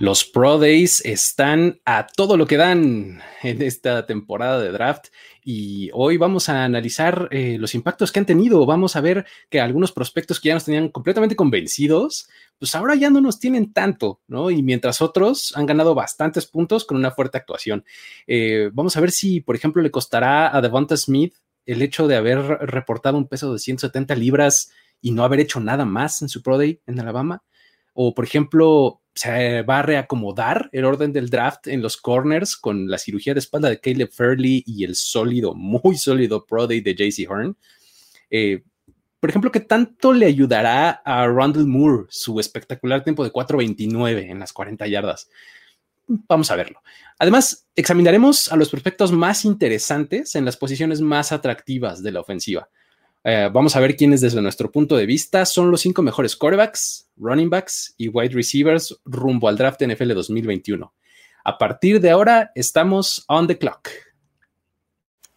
Los Pro Days están a todo lo que dan en esta temporada de draft y hoy vamos a analizar eh, los impactos que han tenido. Vamos a ver que algunos prospectos que ya nos tenían completamente convencidos, pues ahora ya no nos tienen tanto, ¿no? Y mientras otros han ganado bastantes puntos con una fuerte actuación. Eh, vamos a ver si, por ejemplo, le costará a Devonta Smith el hecho de haber reportado un peso de 170 libras y no haber hecho nada más en su Pro Day en Alabama. O, por ejemplo, se va a reacomodar el orden del draft en los corners con la cirugía de espalda de Caleb Fairley y el sólido, muy sólido Pro Day de JC Horn. Eh, por ejemplo, ¿qué tanto le ayudará a Rondell Moore su espectacular tiempo de 4.29 en las 40 yardas? Vamos a verlo. Además, examinaremos a los prospectos más interesantes en las posiciones más atractivas de la ofensiva. Eh, vamos a ver quiénes desde nuestro punto de vista son los cinco mejores quarterbacks, running backs y wide receivers rumbo al draft NFL 2021. A partir de ahora estamos on the clock.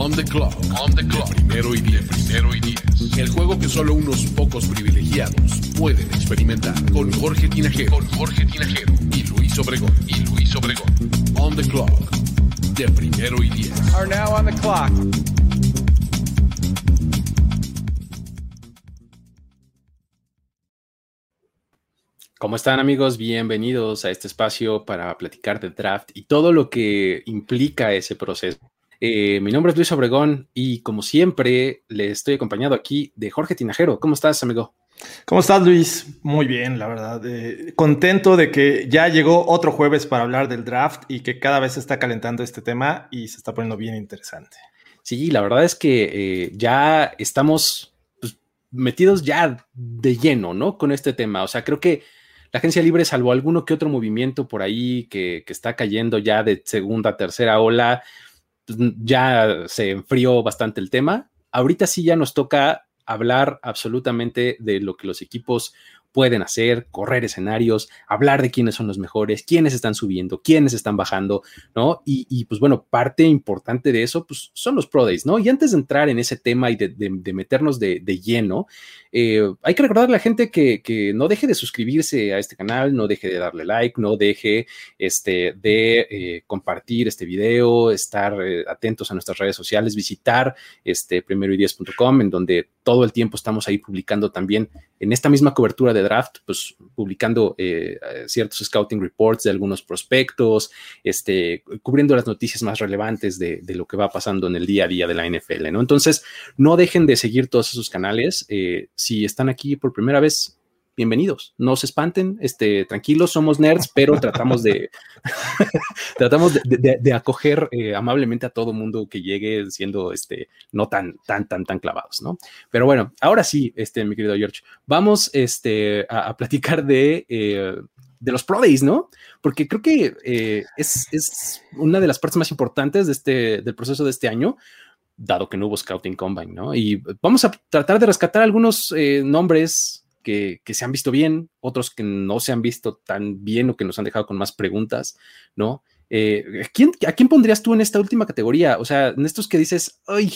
On the clock. On the clock. primero y diez. Primero y diez. El juego que solo unos pocos privilegiados pueden experimentar. Con Jorge Tinajero. Con Jorge Tinajero. Y Luis Obregón. Y Luis Obregón. On the clock. De primero y diez. Are now on the clock. ¿Cómo están amigos? Bienvenidos a este espacio para platicar de draft y todo lo que implica ese proceso. Eh, mi nombre es Luis Obregón y como siempre le estoy acompañado aquí de Jorge Tinajero. ¿Cómo estás, amigo? ¿Cómo estás, Luis? Muy bien, la verdad. Eh, contento de que ya llegó otro jueves para hablar del draft y que cada vez se está calentando este tema y se está poniendo bien interesante. Sí, la verdad es que eh, ya estamos pues, metidos ya de lleno, ¿no? Con este tema. O sea, creo que la agencia libre, salvo alguno que otro movimiento por ahí que, que está cayendo ya de segunda, tercera ola, ya se enfrió bastante el tema. Ahorita sí ya nos toca hablar absolutamente de lo que los equipos pueden hacer, correr escenarios, hablar de quiénes son los mejores, quiénes están subiendo, quiénes están bajando, ¿no? Y, pues bueno, parte importante de eso, pues son los Pro Days, ¿no? Y antes de entrar en ese tema y de, meternos de, lleno, eh, hay que recordarle a la gente que, no deje de suscribirse a este canal, no deje de darle like, no deje este, de eh, compartir este video, estar eh, atentos a nuestras redes sociales, visitar este primero y en donde todo el tiempo estamos ahí publicando también en esta misma cobertura de draft, pues publicando ciertos scouting reports de algunos prospectos, este, cubriendo las noticias más relevantes de, lo que va pasando en el día a día de la NFL, ¿no? Entonces, no dejen de seguir todos esos canales si están aquí por primera vez, bienvenidos. No se espanten, este, tranquilos, somos nerds, pero tratamos de tratamos de, acoger eh, amablemente a todo mundo que llegue siendo este, no tan, tan, tan, tan clavados, ¿no? Pero bueno, ahora sí, este, mi querido George, vamos este, a, platicar de, eh, de los Pro ¿no? Porque creo que eh, es, es, una de las partes más importantes de este, del proceso de este año, dado que no hubo Scouting Combine, ¿no? Y vamos a tratar de rescatar algunos nombres que, se han visto bien, otros que no se han visto tan bien o que nos han dejado con más preguntas, ¿no? Eh, ¿A quién pondrías tú en esta última categoría? O sea, en estos que dices, ay,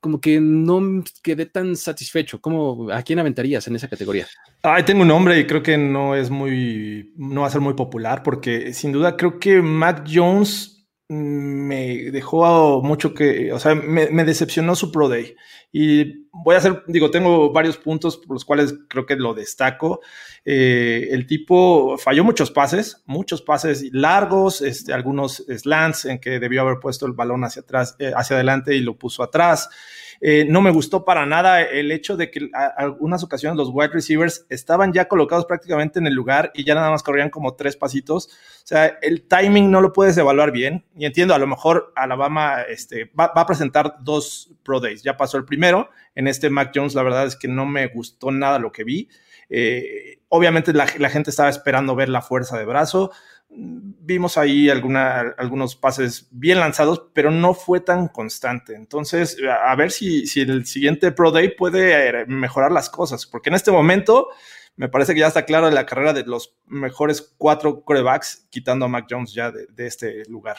como que no quedé tan satisfecho. ¿Cómo, ¿A quién aventarías en esa categoría? Ay, tengo un nombre y creo que no es muy, no va a ser muy popular porque sin duda creo que Mac Jones me dejó mucho que, o sea, me, decepcionó su Pro Day. Y voy a hacer, digo, tengo varios puntos por los cuales creo que lo destaco. Eh, el tipo falló muchos pases, muchos pases largos, este, algunos slants en que debió haber puesto el balón hacia atrás, eh, hacia adelante y lo puso atrás. Eh, no me gustó para nada el hecho de que algunas ocasiones los wide receivers estaban ya colocados prácticamente en el lugar y ya nada más corrían como tres pasitos. O sea, el timing no lo puedes evaluar bien. Y entiendo, a lo mejor Alabama este, va a presentar dos Pro Days. Ya pasó el primero. En este Mac Jones, la verdad es que no me gustó nada lo que vi. Eh, obviamente la, gente estaba esperando ver la fuerza de brazo. Vimos ahí algunos pases bien lanzados, pero no fue tan constante. Entonces, a ver si, si el siguiente Pro Day puede eh, mejorar las cosas, porque en este momento me parece que ya está claro la carrera de los mejores cuatro corebacks, quitando a Mac Jones ya de, este lugar.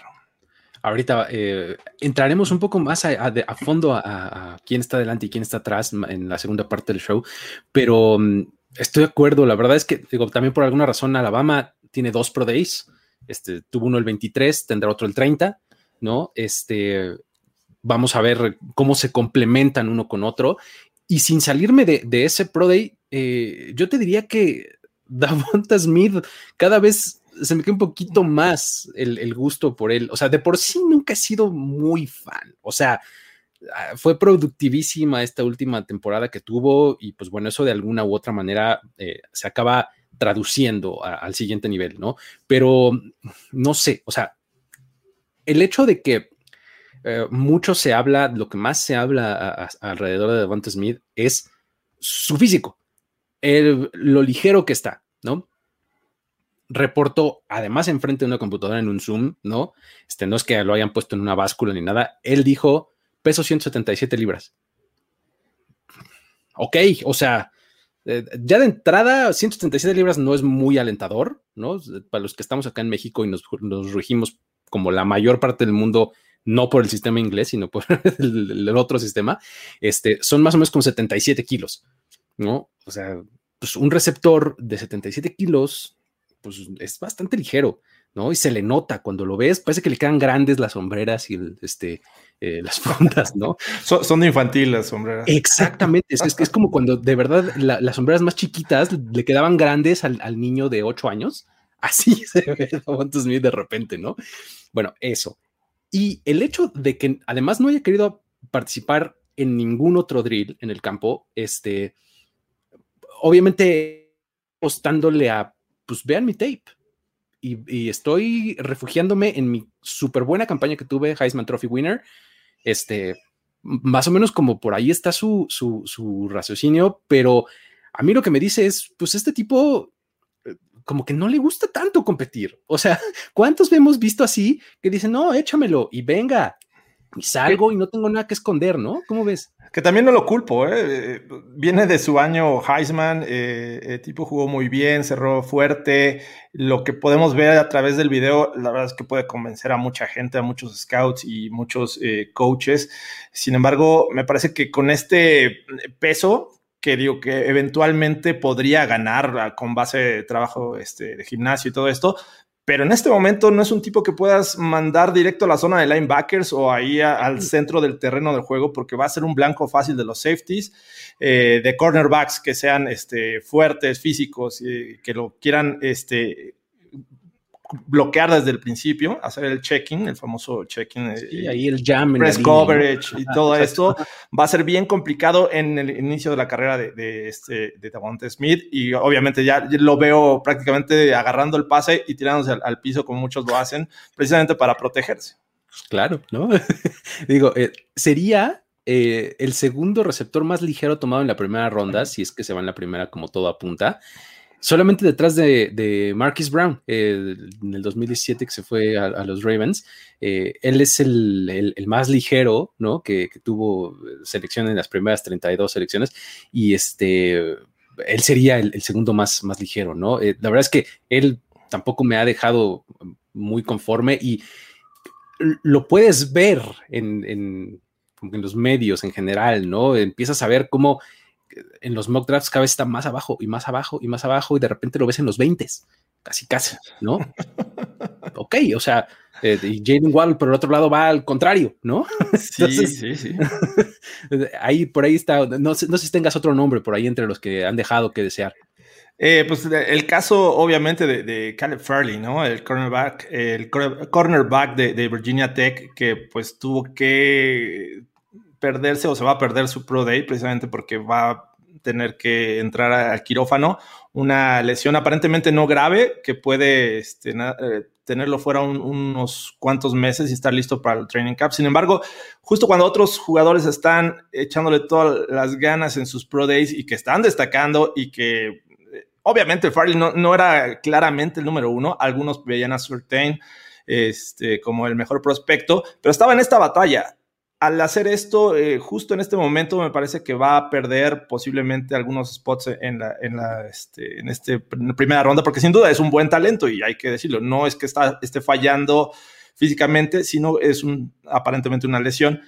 Ahorita eh, entraremos un poco más a, fondo a, quién está delante y quién está atrás en la segunda parte del show, pero mm, estoy de acuerdo. La verdad es que, digo, también por alguna razón Alabama tiene dos Pro Days. Este, tuvo uno el 23, tendrá otro el 30, ¿no? Este, vamos a ver cómo se complementan uno con otro. Y sin salirme de, ese Pro Day, eh, yo te diría que Davonta Smith cada vez se me queda un poquito más el, gusto por él. O sea, de por sí nunca he sido muy fan. O sea, fue productivísima esta última temporada que tuvo y pues bueno, eso de alguna u otra manera eh, se acaba traduciendo al siguiente nivel, ¿no? Pero no sé, o sea, el hecho de que eh, mucho se habla, lo que más se habla alrededor de Davante Smith es su físico lo ligero que está, ¿no? Reportó, además, enfrente de una computadora en un Zoom, ¿no? Este, no es que lo hayan puesto en una báscula ni nada. Él dijo, peso 177 libras. Ok, o sea, eh, ya de entrada, 177 libras no es muy alentador, ¿no? Para los que estamos acá en México y nos, nos regimos como la mayor parte del mundo, no por el sistema inglés, sino por el, otro sistema, este, son más o menos como 77 kilos. ¿no? O sea, pues un receptor de 77 kilos, pues es bastante ligero, ¿no? Y se le nota cuando lo ves, parece que le quedan grandes las sombreras y este, eh, las fundas, ¿no? son, de infantil las sombreras. Exactamente, es, es, como cuando de verdad las sombreras más chiquitas le quedaban grandes al, niño de 8 años, así se ve Smith de repente, ¿no? Bueno, eso. Y el hecho de que además no haya querido participar en ningún otro drill en el campo, este, obviamente apostándole a, pues vean mi tape. Y, estoy refugiándome en mi súper buena campaña que tuve, Heisman Trophy Winner. Este, más o menos como por ahí está su, su, raciocinio, pero a mí lo que me dice es, pues este tipo eh, como que no le gusta tanto competir. O sea, ¿cuántos hemos visto así que dicen, no, échamelo y venga, y salgo y no tengo nada que esconder, ¿no? ¿Cómo ves? Que también no lo culpo, ¿eh? Viene de su año Heisman, eh, el tipo jugó muy bien, cerró fuerte. Lo que podemos ver a través del video, la verdad es que puede convencer a mucha gente, a muchos scouts y muchos eh, coaches. Sin embargo, me parece que con este peso, que digo que eventualmente podría ganar con base de trabajo este, de gimnasio y todo esto, pero en este momento no es un tipo que puedas mandar directo a la zona de linebackers o ahí al centro del terreno del juego porque va a ser un blanco fácil de los safeties, eh, de cornerbacks que sean este, fuertes, físicos, y que lo quieran este, bloquear desde el principio, hacer el check-in, el famoso check-in. y ahí el jam. Press coverage y todo esto va a ser bien complicado en el inicio de la carrera de, de, este, de Smith y obviamente ya lo veo prácticamente agarrando el pase y tirándose al, piso como muchos lo hacen, precisamente para protegerse. Pues claro, ¿no? Digo, eh, sería eh, el segundo receptor más ligero tomado en la primera ronda, si es que se va en la primera como todo apunta solamente detrás de, Marquis Brown, eh, en el 2017 que se fue a, los Ravens. Eh, él es el, más ligero, ¿no? Que, tuvo selección en las primeras 32 selecciones y este, él sería el, segundo más, más ligero, ¿no? Eh, la verdad es que él tampoco me ha dejado muy conforme y lo puedes ver en, en los medios en general, ¿no? Empiezas a ver cómo en los mock drafts cada vez está más abajo y más abajo y más abajo y de repente lo ves en los 20, casi casi, ¿no? ok, o sea, eh, y Jaden Wall por el otro lado va al contrario, ¿no? sí, sí, sí. ahí, por ahí está, no, sé, si tengas otro nombre por ahí entre los que han dejado que desear. Eh, pues el caso, obviamente, de, Caleb Farley, ¿no? El cornerback, el cornerback de, de, Virginia Tech, que pues tuvo que perderse o se va a perder su Pro Day precisamente porque va a tener que entrar al quirófano. Una lesión aparentemente no grave que puede este, eh, tenerlo fuera unos cuantos meses y estar listo para el training camp. Sin embargo, justo cuando otros jugadores están echándole todas las ganas en sus Pro Days y que están destacando y que obviamente Farley no, no, era claramente el número uno, algunos veían a Surtain este, como el mejor prospecto, pero estaba en esta batalla al hacer esto, eh, justo en este momento, me parece que va a perder posiblemente algunos spots en la, en la este, en este primera ronda, porque sin duda es un buen talento y hay que decirlo. No es que está, esté fallando físicamente, sino es un, aparentemente una lesión.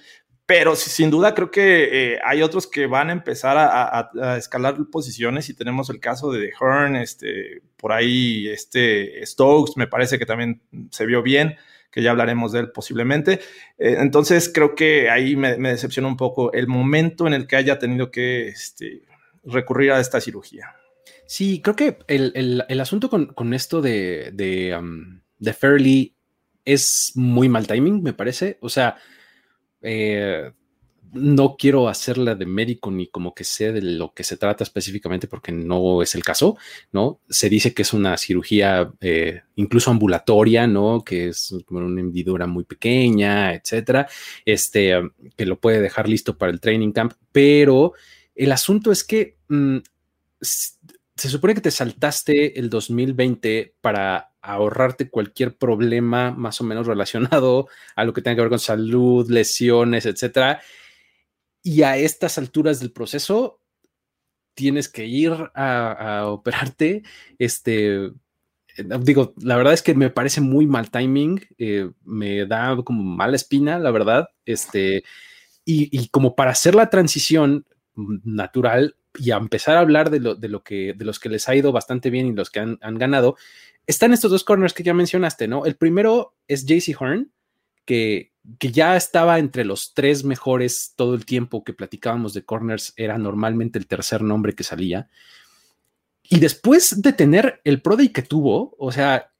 Pero sin duda creo que eh, hay otros que van a empezar a, escalar posiciones y tenemos el caso de Hearn, este, por ahí este Stokes, me parece que también se vio bien que ya hablaremos de él posiblemente. Eh, entonces creo que ahí me, me, decepciona un poco el momento en el que haya tenido que este, recurrir a esta cirugía. Sí, creo que el, el, asunto con, con, esto de, de, um, de Fairly es muy mal timing, me parece. O sea, eh, no quiero hacerla de médico ni como que sé de lo que se trata específicamente porque no es el caso, ¿no? Se dice que es una cirugía eh, incluso ambulatoria, ¿no? Que es una hendidura muy pequeña, etcétera, este, que lo puede dejar listo para el training camp, pero el asunto es que mm, se supone que te saltaste el 2020 para ahorrarte cualquier problema más o menos relacionado a lo que tenga que ver con salud, lesiones, etcétera y a estas alturas del proceso tienes que ir a, operarte. Este, eh, digo, la verdad es que me parece muy mal timing, eh, me da como mala espina, la verdad. Este, y, como para hacer la transición natural y a empezar a hablar de lo, de lo que de los que les ha ido bastante bien y los que han, han ganado, están estos dos corners que ya mencionaste, ¿no? El primero es JC Horn, que, que ya estaba entre los tres mejores todo el tiempo que platicábamos de corners, era normalmente el tercer nombre que salía. Y después de tener el Pro Day que tuvo, o sea,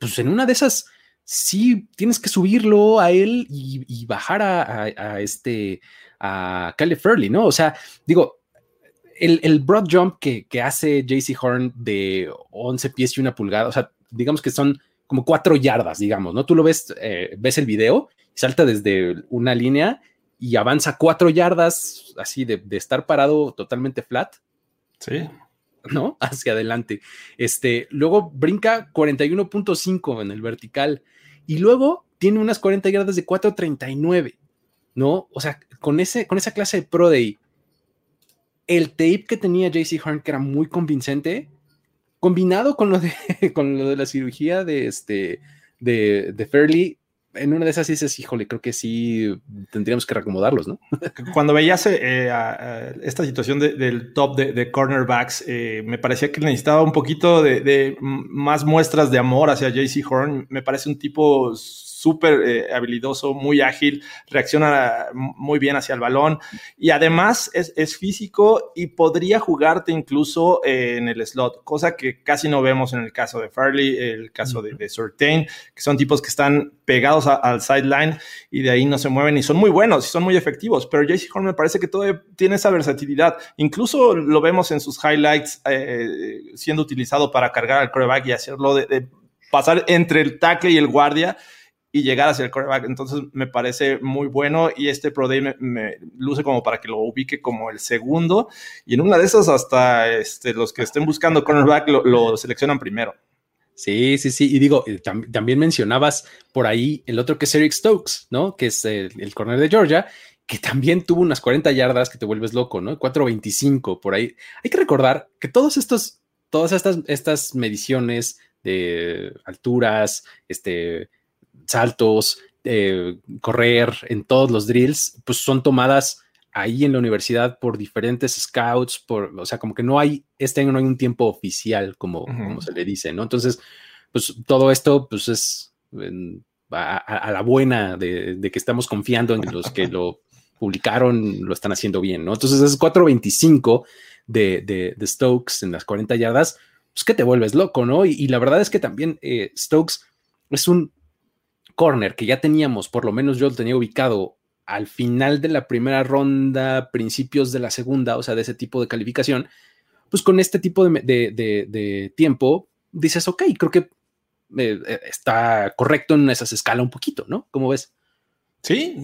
pues en una de esas, sí tienes que subirlo a él y, bajar a, este, a Caleb Furley, ¿no? O sea, digo, el, el broad jump que, que hace JC Horn de 11 pies y una pulgada, o sea, digamos que son como cuatro yardas, digamos, ¿no? Tú lo ves, eh, ves el video salta desde una línea y avanza cuatro yardas, así de, estar parado totalmente flat. Sí. ¿No? Hacia adelante. Este, luego brinca 41.5 en el vertical y luego tiene unas 40 yardas de 4.39, ¿no? O sea, con, ese, con esa clase de Pro Day, el tape que tenía JC Horn, que era muy convincente, combinado con lo de, con lo de la cirugía de, este, de, de Fairley, en una de esas dices, híjole, creo que sí tendríamos que reacomodarlos, ¿no? Cuando veías eh, esta situación del top de, cornerbacks, eh, me parecía que necesitaba un poquito de, más muestras de amor hacia JC Horn. Me parece un tipo súper eh, habilidoso, muy ágil, reacciona muy bien hacia el balón. Y además es, físico y podría jugarte incluso eh, en el slot, cosa que casi no vemos en el caso de Farley, el caso de, de Surtain, que son tipos que están pegados al sideline y de ahí no se mueven y son muy buenos y son muy efectivos, pero JC Horn me parece que todavía tiene esa versatilidad. Incluso lo vemos en sus highlights eh, siendo utilizado para cargar al coreback y hacerlo de pasar entre el tackle y el guardia y llegar hacia el quarterback. Entonces me parece muy bueno y este Pro Day me, luce como para que lo ubique como el segundo y en una de esas hasta este, los que estén buscando cornerback lo, seleccionan primero. Sí, sí, sí. Y digo, eh, también mencionabas por ahí el otro que es Eric Stokes, ¿no? Que es el, corner de Georgia, que también tuvo unas 40 yardas que te vuelves loco, ¿no? 4.25 por ahí. Hay que recordar que todos estos, todas estas, estas mediciones de alturas, este, saltos, eh, correr, en todos los drills, pues son tomadas ahí en la universidad por diferentes scouts, por, o sea, como que no hay, este año no hay un tiempo oficial, como, como se le dice, ¿no? Entonces, pues todo esto, pues es a, la buena de, que estamos confiando en los que lo publicaron lo están haciendo bien, ¿no? Entonces es 4.25 de, de, de, Stokes en las 40 yardas, pues que te vuelves loco, ¿no? Y, la verdad es que también eh, Stokes es un corner que ya teníamos, por lo menos yo lo tenía ubicado al final de la primera ronda, principios de la segunda, o sea, de ese tipo de calificación, pues con este tipo de, tiempo dices, ok, creo que eh, está correcto en esas escala un poquito, ¿no? ¿Cómo ves? Sí,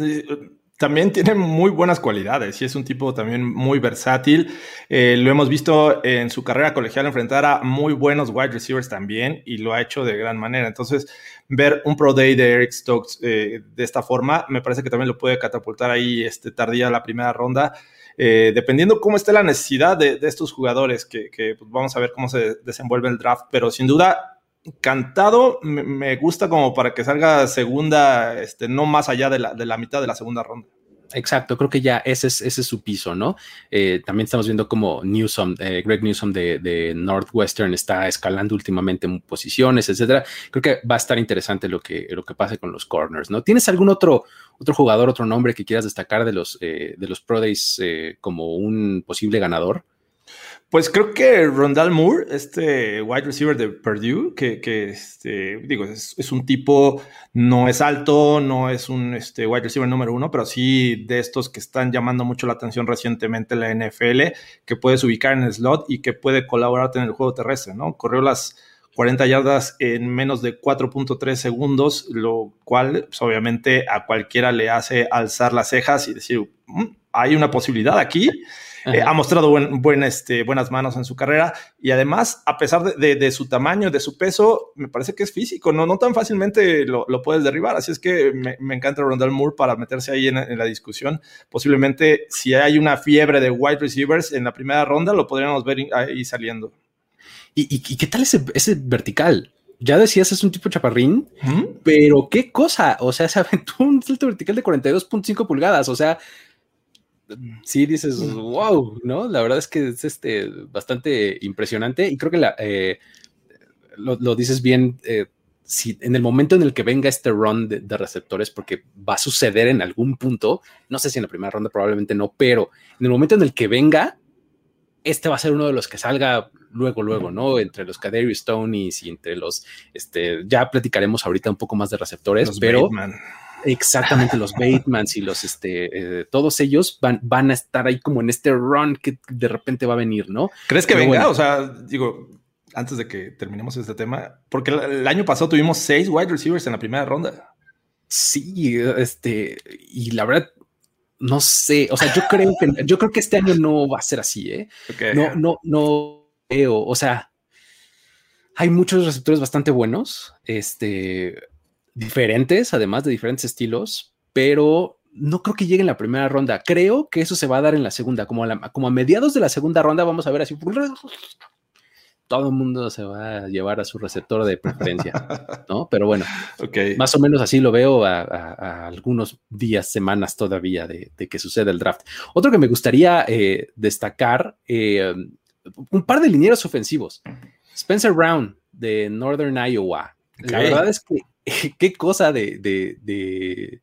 también tiene muy buenas cualidades y es un tipo también muy versátil. Eh, lo hemos visto en su carrera colegial enfrentar a muy buenos wide receivers también y lo ha hecho de gran manera. Entonces, ver un Pro Day de Eric Stokes eh, de esta forma me parece que también lo puede catapultar ahí este, tardía la primera ronda. Eh, dependiendo cómo esté la necesidad de, estos jugadores, que, pues, vamos a ver cómo se desenvuelve el draft, pero sin duda cantado me, gusta como para que salga segunda, este, no más allá de la, de la mitad de la segunda ronda. Exacto, creo que ya ese es, ese es su piso, ¿no? Eh, también estamos viendo como Newsom, eh, Greg Newsom de, Northwestern está escalando últimamente en posiciones, etcétera. Creo que va a estar interesante lo que, lo que pase con los corners, ¿no? ¿Tienes algún otro, otro jugador, otro nombre que quieras destacar de los, eh, de los Pro Days como un posible ganador? Pues creo que Rondal Moore, este wide receiver de Purdue, que, este, digo, es, un tipo, no es alto, no es un este, wide receiver número uno, pero sí de estos que están llamando mucho la atención recientemente en la NFL, que puedes ubicar en el slot y que puede colaborarte en el juego terrestre, ¿no? Corrió las 40 yardas en menos de 4.3 segundos, lo cual pues, obviamente a cualquiera le hace alzar las cejas y decir, mm, hay una posibilidad aquí. Eh, ha mostrado buen, este, buenas manos en su carrera y además, a pesar de, su tamaño, de su peso, me parece que es físico, no, no tan fácilmente lo, puedes derribar. Así es que me, encanta Rondell Moore para meterse ahí en, la discusión. Posiblemente, si hay una fiebre de wide receivers en la primera ronda, lo podríamos ver ahí saliendo. ¿Y, qué tal ese, ese vertical? ya decías, es un tipo chaparrín, pero qué cosa, o sea, se aventó un salto vertical de 42.5 pulgadas, o sea, sí dices, wow, ¿no? La verdad es que es este, bastante impresionante y creo que la, eh, lo, dices bien. Eh, si en el momento en el que venga este run de, receptores, porque va a suceder en algún punto, no sé si en la primera ronda probablemente no, pero en el momento en el que venga, este va a ser uno de los que salga luego, luego, ¿no? Entre los Kaderi Stoneys y entre los, este, ya platicaremos ahorita un poco más de receptores, pero Exactamente, los Batemans y los, este, eh, todos ellos van, van a estar ahí como en este run que de repente va a venir, ¿no? ¿Crees que venga? O sea, digo, antes de que terminemos este tema, porque el, año pasado tuvimos seis wide receivers en la primera ronda. Sí, este, y la verdad, no sé, o sea, yo creo que, yo creo que este año no va a ser así, ¿eh? No, no, no veo, o sea, hay muchos receptores bastante buenos, este, diferentes, además de diferentes estilos, pero no creo que llegue en la primera ronda. Creo que eso se va a dar en la segunda, como a, como a mediados de la segunda ronda vamos a ver así. Todo el mundo se va a llevar a su receptor de preferencia, ¿no? Pero bueno, más o menos así lo veo a, algunos días, semanas todavía de, que suceda el draft. Otro que me gustaría eh, destacar, eh, un par de linieros ofensivos. Spencer Brown de Northern Iowa. La verdad es que qué cosa de, de, de,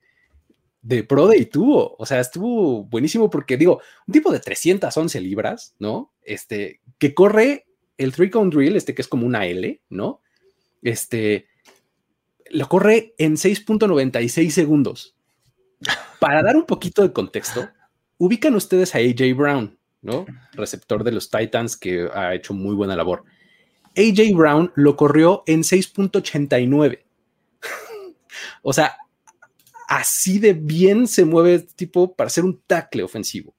de Pro tuvo. O sea, estuvo buenísimo porque digo, un tipo de 311 libras, ¿no? Este, que corre el three cone drill, este que es como una L, ¿no? Este, lo corre en 6.96 segundos. Para dar un poquito de contexto, ubican ustedes a AJ Brown, ¿no? Receptor de los Titans que ha hecho muy buena labor. AJ Brown lo corrió en 6.89. O sea, así de bien se mueve este tipo para hacer un tackle ofensivo,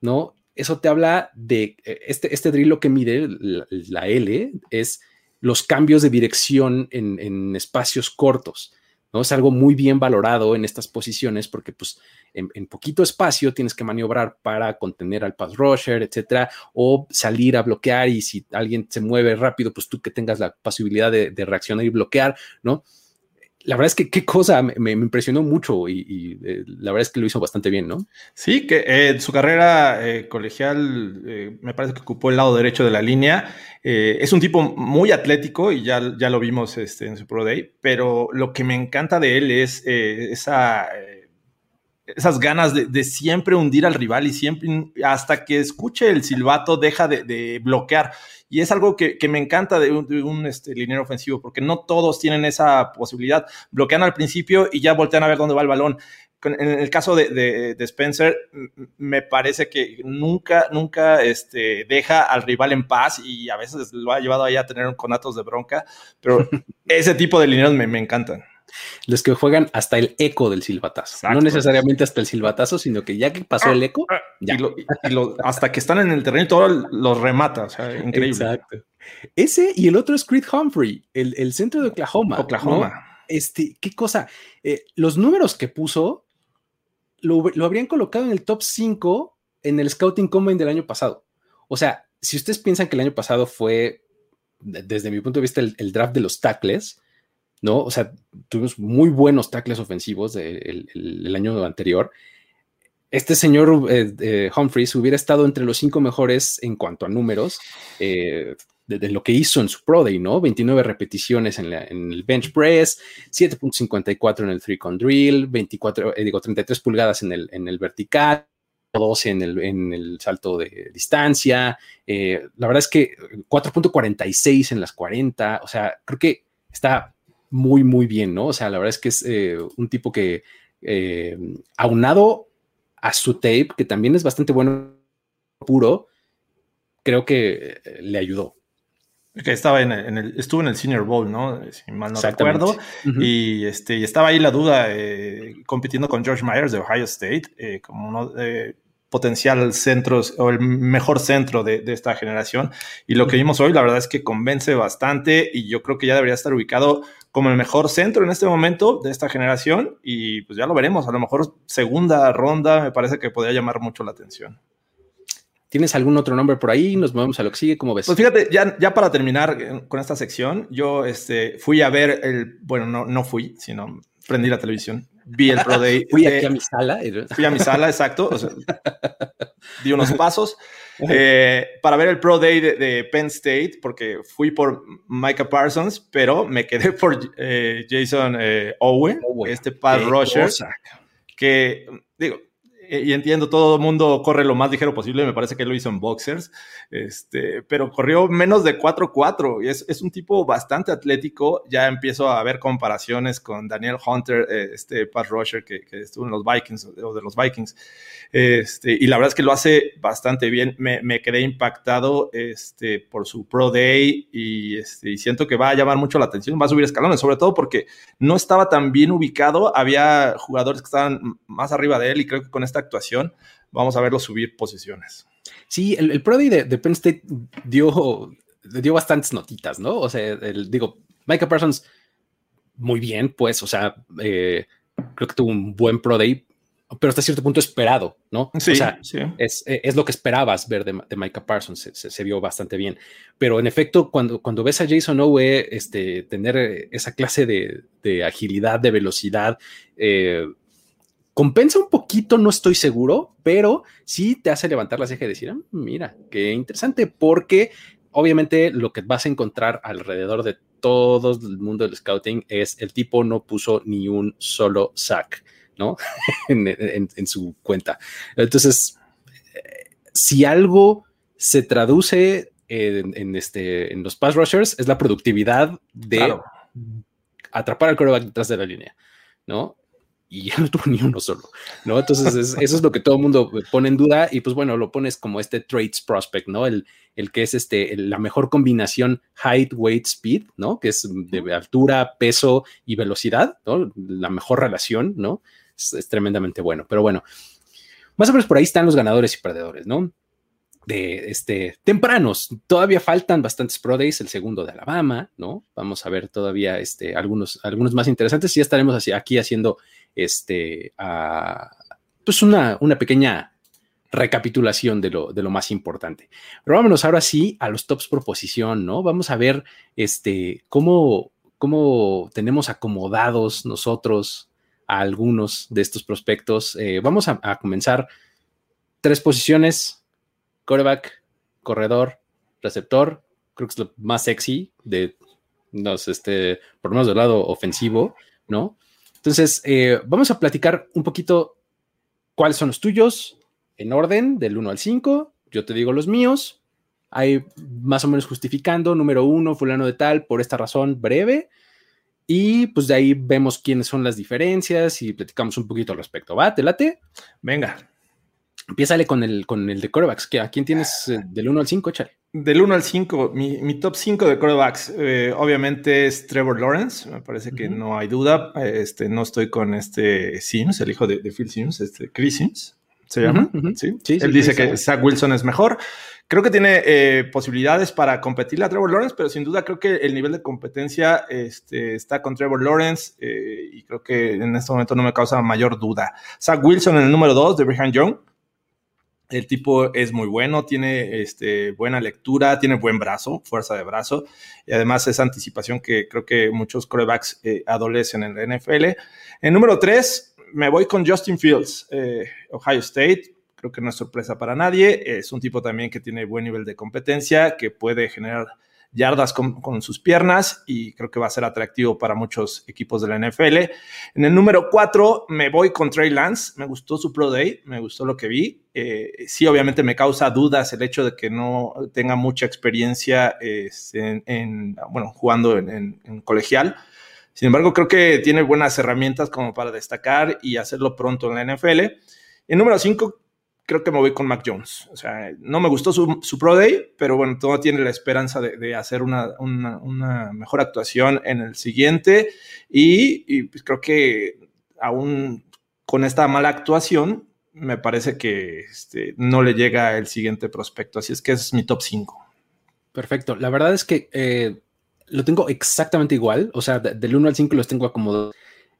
¿no? Eso te habla de eh, este, este drill lo que mide la, L es los cambios de dirección en, espacios cortos. ¿no? Es algo muy bien valorado en estas posiciones porque pues en, poquito espacio tienes que maniobrar para contener al pass rusher, etcétera, o salir a bloquear y si alguien se mueve rápido, pues tú que tengas la posibilidad de, de reaccionar y bloquear, ¿no? La verdad es que qué cosa me, impresionó mucho y, eh, la verdad es que lo hizo bastante bien, ¿no? Sí, que eh, su carrera eh, colegial me parece que ocupó el lado derecho de la línea. es un tipo muy atlético y ya, ya lo vimos este, en su Pro Day, pero lo que me encanta de él es esa esas ganas de, siempre hundir al rival y siempre, hasta que escuche el silbato, deja de, bloquear. Y es algo que, me encanta de un, este, liniero ofensivo, porque no todos tienen esa posibilidad. Bloquean al principio y ya voltean a ver dónde va el balón. En el caso de, Spencer, me parece que nunca, nunca este, deja al rival en paz y a veces lo ha llevado ahí a tener conatos de bronca, pero ese tipo de lineros me, me encantan. Los que juegan hasta el eco del silbatazo. No necesariamente hasta el silbatazo, sino que ya que pasó el eco, ah, Y, hasta que están en el terreno y todo los remata. O sea, increíble. Exacto. Ese y el otro es Creed Humphrey, el, centro de Oklahoma. Oklahoma. Este, qué cosa. Eh, los números que puso lo, lo habrían colocado en el top 5 en el Scouting Combine del año pasado. O sea, si ustedes piensan que el año pasado fue, desde mi punto de vista, el, draft de los tackles, ¿no? O sea, tuvimos muy buenos tackles ofensivos el, año anterior. Este señor eh, Humphreys hubiera estado entre los cinco mejores en cuanto a números eh, de, lo que hizo en su Pro Day, ¿no? 29 repeticiones en, el bench press, 7.54 en el three con drill, 24, eh, digo, 33 pulgadas en el, en el vertical, 12 en el, en el salto de distancia. Eh, la verdad es que 4.46 en las 40, o sea, creo que está muy, muy bien, ¿no? O sea, la verdad es que es eh, un tipo que, eh, aunado a su tape, que también es bastante bueno, puro, creo que le ayudó. Que estaba en el, estuvo en el Senior Bowl, ¿no? Si mal no recuerdo. Y este, y estaba ahí la duda, compitiendo con George Myers de Ohio State, como uno de potencial centro o el mejor centro de, esta generación. Y lo que vimos hoy, la verdad es que convence bastante y yo creo que ya debería estar ubicado como el mejor centro en este momento de esta generación y pues ya lo veremos. A lo mejor segunda ronda me parece que podría llamar mucho la atención. ¿Tienes algún otro nombre por ahí? Nos movemos a lo que sigue. ¿Cómo ves? Pues fíjate, ya, ya para terminar eh, con esta sección, yo este, fui a ver el, bueno, no, no fui, sino prendí la televisión vi el Pro Day. fui aquí a mi sala. Fui a mi sala, exacto. di unos pasos eh, para ver el Pro Day de, Penn State, porque fui por Micah Parsons, pero me quedé por eh, Jason eh, Owen, este pass rusher, que, digo, y entiendo, todo el mundo corre lo más ligero posible, me parece que lo hizo en boxers, este, pero corrió menos de 4-4 y es, es, un tipo bastante atlético. Ya empiezo a ver comparaciones con Daniel Hunter, eh, este pass rusher que, que, estuvo en los Vikings o de los Vikings. Este, y la verdad es que lo hace bastante bien. Me, me quedé impactado este, por su Pro Day y, este, y siento que va a llamar mucho la atención, va a subir escalones, sobre todo porque no estaba tan bien ubicado. Había jugadores que estaban más arriba de él y creo que con esta actuación, vamos a verlo subir posiciones. Sí, el, el Pro de, Penn State dio, dio bastantes notitas, ¿no? O sea, el, digo, Micah Parsons, muy bien, pues, o sea, eh, creo que tuvo un buen Pro Day, pero hasta cierto punto esperado, ¿no? Sí, o sea, sí. es, es, lo que esperabas ver de, de Micah Parsons, se, vio bastante bien. Pero en efecto, cuando, cuando ves a Jason Owe este, tener esa clase de, de agilidad, de velocidad, eh, Compensa un poquito, no estoy seguro, pero sí te hace levantar la ceja y decir, ah, mira, qué interesante, porque obviamente lo que vas a encontrar alrededor de todo el mundo del scouting es el tipo no puso ni un solo sack, ¿no? en, su cuenta. Entonces, si algo se traduce en, este, en los pass rushers, es la productividad de atrapar al quarterback detrás de la línea, ¿no? Y ya no tuvo ni uno solo, ¿no? Entonces, eso es lo que todo el mundo pone en duda y pues bueno, lo pones como este traits prospect, ¿no? El, el que es este, la mejor combinación height, weight, speed, ¿no? Que es de altura, peso y velocidad, ¿no? La mejor relación, ¿no? Es, tremendamente bueno, pero bueno, más o menos por ahí están los ganadores y perdedores, ¿no? De este tempranos. Todavía faltan bastantes Pro Days, el segundo de Alabama, ¿no? Vamos a ver todavía este, algunos, algunos más interesantes. Y ya estaremos así, aquí haciendo este, pues una, una, pequeña recapitulación de lo, de lo más importante. Pero vámonos ahora sí a los tops por posición, ¿no? Vamos a ver este, cómo, cómo tenemos acomodados nosotros a algunos de estos prospectos. Eh, vamos a, comenzar tres posiciones, quarterback, corredor, receptor, creo que es lo más sexy de, nos, este, por lo menos del lado ofensivo, ¿no? Entonces, eh, vamos a platicar un poquito cuáles son los tuyos en orden del 1 al 5. Yo te digo los míos. Hay más o menos justificando, número uno, fulano de tal, por esta razón breve. Y pues de ahí vemos quiénes son las diferencias y platicamos un poquito al respecto. ¿Va? ¿Te late? Venga. Empiezale con el, con el de corebacks. ¿A quién tienes eh, del 1 al 5? Échale. Del 1 al 5, mi, top 5 de quarterbacks, eh, obviamente es Trevor Lawrence, me parece que no hay duda. Este, no estoy con este Sims, el hijo de, Phil Sims, este Chris Sims, se llama. ¿Sí? Él dice que Zach Wilson es mejor. Creo que tiene eh, posibilidades para competirle a Trevor Lawrence, pero sin duda creo que el nivel de competencia este, está con Trevor Lawrence eh, y creo que en este momento no me causa mayor duda. Zach Wilson en el número 2 de Brian Young el tipo es muy bueno, tiene este, buena lectura, tiene buen brazo, fuerza de brazo, y además esa anticipación que creo que muchos corebacks eh, adolecen en la NFL. En número tres, me voy con Justin Fields, eh, Ohio State. Creo que no es sorpresa para nadie. Es un tipo también que tiene buen nivel de competencia, que puede generar yardas con, sus piernas y creo que va a ser atractivo para muchos equipos de la NFL. En el número 4 me voy con Trey Lance, me gustó su Pro Day, me gustó lo que vi. Eh, sí, obviamente me causa dudas el hecho de que no tenga mucha experiencia este, en, bueno, jugando en, colegial. Sin embargo, creo que tiene buenas herramientas como para destacar y hacerlo pronto en la NFL. En número 5, creo que me voy con Mac Jones. O sea, no me gustó su, Pro Day, pero bueno, todo tiene la esperanza de, hacer una, mejor actuación en el siguiente. Y, pues creo que aún con esta mala actuación, me parece que este, no le llega el siguiente prospecto. Así es que es mi top 5. Perfecto. La verdad es que eh, lo tengo exactamente igual. O sea, del 1 al 5 los tengo acomodados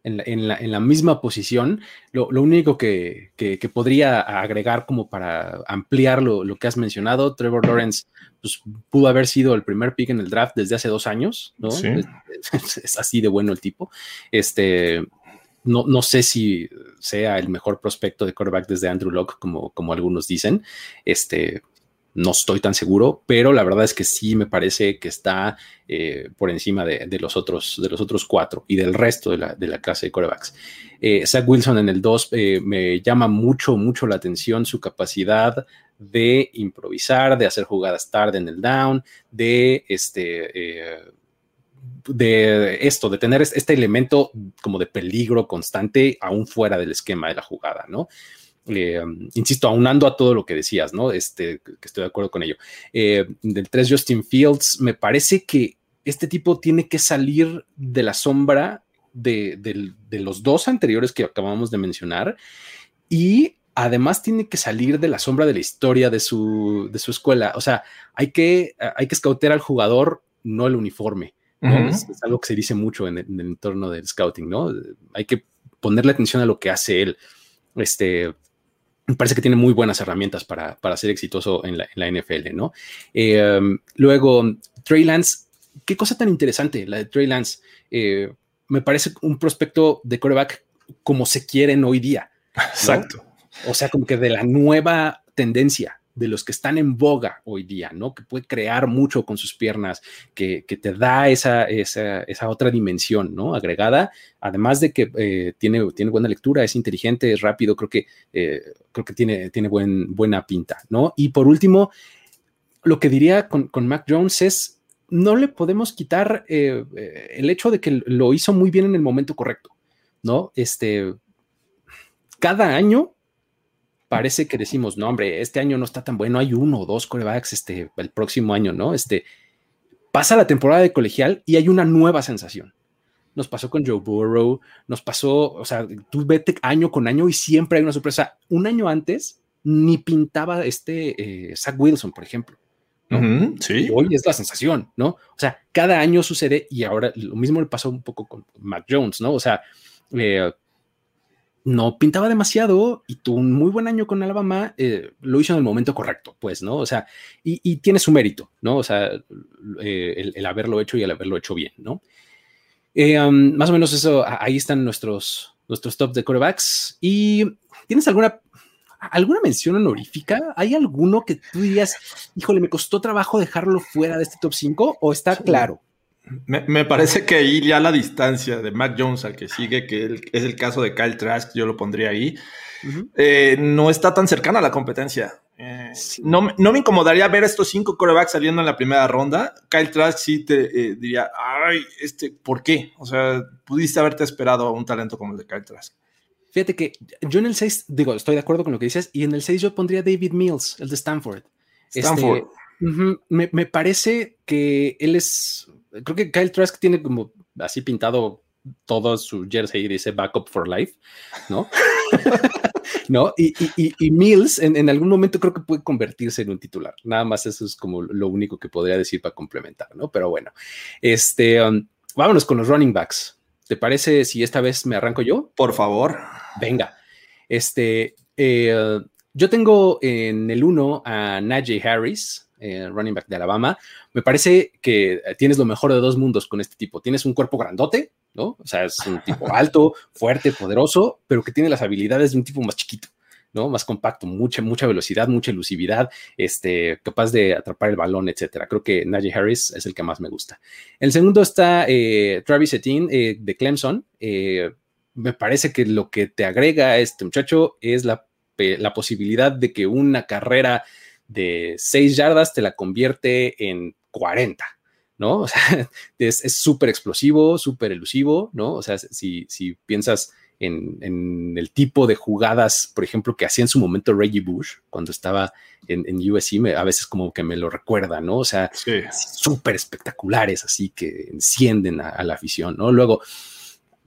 en la, misma posición. Lo, único que, podría agregar como para ampliar lo, que has mencionado, Trevor Lawrence pues, pudo haber sido el primer pick en el draft desde hace dos años, ¿no? Es, así de bueno el tipo. Este, no, no, sé si sea el mejor prospecto de quarterback desde Andrew Locke, como, como algunos dicen. Este, no estoy tan seguro, pero la verdad es que sí me parece que está eh, por encima de, los otros, de los otros cuatro y del resto de la, de clase de corebacks. Eh, Zach Wilson en el 2 eh, me llama mucho, mucho la atención su capacidad de improvisar, de hacer jugadas tarde en el down, de este de esto, de tener este elemento como de peligro constante aún fuera del esquema de la jugada, ¿no? Eh, insisto, aunando a todo lo que decías, ¿no? Este, que estoy de acuerdo con ello. Eh, del 3 Justin Fields, me parece que este tipo tiene que salir de la sombra de, los dos anteriores que acabamos de mencionar y además tiene que salir de la sombra de la historia de su, de su escuela. O sea, hay que, hay que scoutear al jugador, no el uniforme. es, algo que se dice mucho en el, en el, entorno del scouting, ¿no? Hay que ponerle atención a lo que hace él. Este, me parece que tiene muy buenas herramientas para, ser exitoso en la, NFL, ¿no? Eh, luego, Trey Lance, qué cosa tan interesante la de Trey Lance. Eh, me parece un prospecto de quarterback como se quieren hoy día. Exacto. O sea, como que de la nueva tendencia de los que están en boga hoy día, ¿no? Que puede crear mucho con sus piernas, que, te da esa, esa, otra dimensión, ¿no? Agregada, además de que eh, tiene, tiene buena lectura, es inteligente, es rápido, creo que, eh, creo que tiene, tiene buen, buena pinta, ¿no? Y por último, lo que diría con, con Mac Jones es, no le podemos quitar eh, el hecho de que lo hizo muy bien en el momento correcto, ¿no? Este, cada año parece que decimos, no, hombre, este año no está tan bueno, hay uno o dos corebacks este, el próximo año, ¿no? Este, pasa la temporada de colegial y hay una nueva sensación. Nos pasó con Joe Burrow, nos pasó, o sea, tú vete año con año y siempre hay una sorpresa. Un año antes ni pintaba este eh, Zach Wilson, por ejemplo. sí. hoy es la sensación, ¿no? O sea, cada año sucede y ahora lo mismo le pasó un poco con Mac Jones, ¿no? O sea, eh, no pintaba demasiado y tuvo un muy buen año con Alabama, eh, lo hizo en el momento correcto, pues, ¿no? O sea, y, tiene su mérito, ¿no? O sea, eh, el, haberlo hecho y el haberlo hecho bien, ¿no? Eh, um, más o menos eso, ahí están nuestros, nuestros top de corebacks. ¿Y tienes alguna, alguna mención honorífica? ¿Hay alguno que tú dirías, híjole, me costó trabajo dejarlo fuera de este top 5 o está claro? Me, parece que ahí ya la distancia de Mac Jones al que sigue, que es el caso de Kyle Trask, yo lo pondría ahí, eh, no está tan cercana a la competencia. Eh, no, me incomodaría ver estos cinco corebacks saliendo en la primera ronda. Kyle Trask sí te eh, diría, ay, este, ¿por qué? O sea, pudiste haberte esperado a un talento como el de Kyle Trask. Fíjate que yo en el 6, digo, estoy de acuerdo con lo que dices, y en el 6 yo pondría David Mills, el de Stanford. Stanford. Este, me, parece que él es, creo que Kyle Trask tiene como así pintado todo su jersey y dice backup for life, ¿no? ¿No? Y, Mills en, algún momento creo que puede convertirse en un titular. Nada más eso es como lo único que podría decir para complementar, ¿no? Pero bueno, este, um, vámonos con los running backs. ¿Te parece si esta vez me arranco yo? Por favor. Venga. Este, eh, yo tengo en el 1 a Najee Harris, eh, running back de Alabama. Me parece que tienes lo mejor de dos mundos con este tipo. Tienes un cuerpo grandote, ¿no? O sea, es un tipo alto, fuerte, poderoso, pero que tiene las habilidades de un tipo más chiquito. ¿no? Más compacto, mucha, mucha velocidad, mucha elusividad, este, capaz de atrapar el balón, etcétera. Creo que Najee Harris es el que más me gusta. El segundo está eh, Travis Etienne de Clemson. me parece que lo que te agrega a este muchacho es la la posibilidad de que una carrera de 6 yardas te la convierte en 40, ¿no? O sea, es súper explosivo, súper elusivo, ¿no? O sea, si, si piensas en, el tipo de jugadas, por ejemplo, que hacía en su momento Reggie Bush cuando estaba en, en USC, a veces como que me lo recuerda, ¿no? O sea, súper espectaculares, así que encienden a, la afición, ¿no? Luego,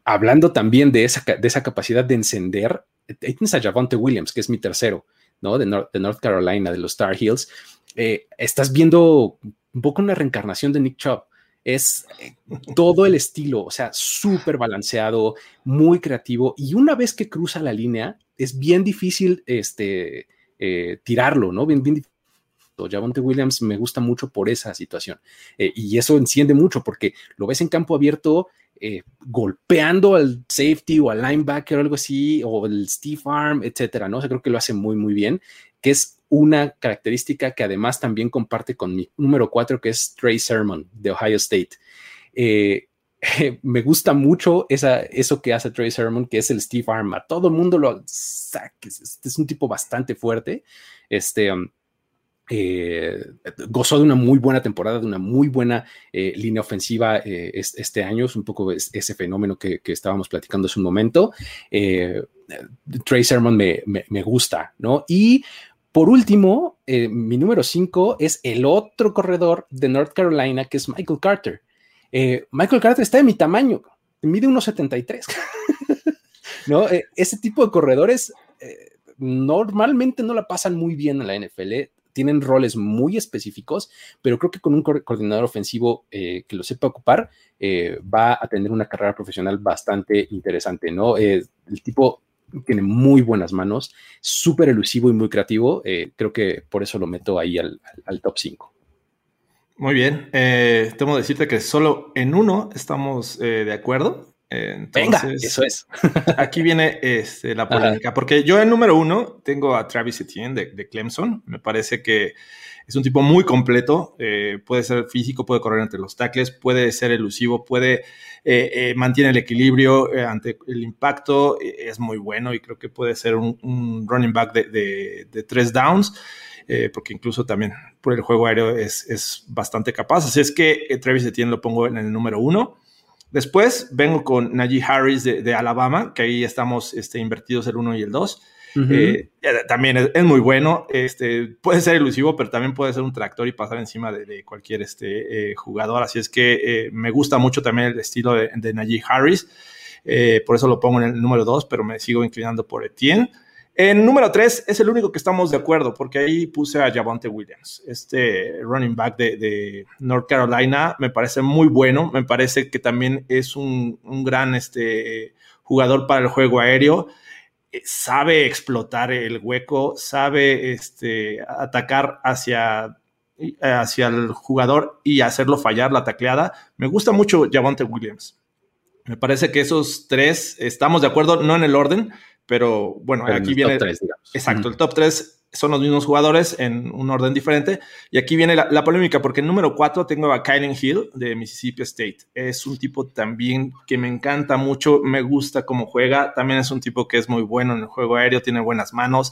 hablando también de esa, de esa capacidad de encender, ahí tienes a Javonte Williams, que es mi tercero, ¿no? De, North Carolina, de los Star Hills. Eh, estás viendo un poco una reencarnación de Nick Chubb. Es eh, todo el estilo, o sea, súper balanceado, muy creativo. Y una vez que cruza la línea, es bien difícil este, eh, tirarlo, ¿no? Bien, bien difícil. Javonte Williams me gusta mucho por esa situación. y eso enciende mucho porque lo ves en campo abierto eh, golpeando al safety o al linebacker o algo así, o el Steve Arm, etcétera, ¿no? O creo que lo hace muy, muy bien, que es una característica que además también comparte con mi número cuatro, que es Trey Sermon de Ohio State. Eh, me gusta mucho esa, eso que hace Trey Sermon, que es el Steve Arm. A todo el mundo lo saca. Es, es un tipo bastante fuerte. Este, um, eh, gozó de una muy buena temporada, de una muy buena eh, línea ofensiva eh, este año. Es un poco ese fenómeno que, estábamos platicando hace un momento. Trey Sermon me, gusta, ¿no? Y por último, mi número 5 es el otro corredor de North Carolina, que es Michael Carter. Michael Carter está de mi tamaño, mide 1,73. ¿No? ese tipo de corredores normalmente no la pasan muy bien en la NFL tienen roles muy específicos, pero creo que con un coordinador ofensivo eh, que lo sepa ocupar, eh, va a tener una carrera profesional bastante interesante, ¿no? Eh, el tipo tiene muy buenas manos, súper elusivo y muy creativo. creo que por eso lo meto ahí al, top 5. Muy bien. Eh, tengo que decirte que solo en uno estamos de acuerdo. Venga, eso es. aquí viene este, la polémica, porque yo en número uno tengo a Travis Etienne de, Clemson. Me parece que es un tipo muy completo. Eh, puede ser físico, puede correr entre los tackles, puede ser elusivo, puede eh, eh mantiene el equilibrio ante el impacto. es muy bueno y creo que puede ser un, running back de, tres downs. porque incluso también por el juego aéreo es, es bastante capaz. Así es que Travis Etienne lo pongo en el número uno. Después vengo con Najee Harris de, Alabama, que ahí estamos este, invertidos el 1 y el 2. Eh, también es, muy bueno, este, puede ser elusivo, pero también puede ser un tractor y pasar encima de, cualquier este, eh, jugador. Así es que eh, me gusta mucho también el estilo de, de Najee Harris. por eso lo pongo en el número 2, pero me sigo inclinando por Etienne. En número 3 es el único que estamos de acuerdo, porque ahí puse a Javonte Williams, este running back de, North Carolina. Me parece muy bueno, me parece que también es un, gran este, jugador para el juego aéreo. Eh, sabe explotar el hueco, sabe este, atacar hacia, hacia el jugador y hacerlo fallar la tacleada. Me gusta mucho Javonte Williams. Me parece que esos tres estamos de acuerdo, no en el orden, pero bueno, aquí viene. exacto, el top 3 son los mismos jugadores en un orden diferente. Y aquí viene la, polémica, porque en número 4 tengo a Kylen Hill de Mississippi State. Es un tipo también que me encanta mucho, me gusta cómo juega. También es un tipo que es muy bueno en el juego aéreo, tiene buenas manos,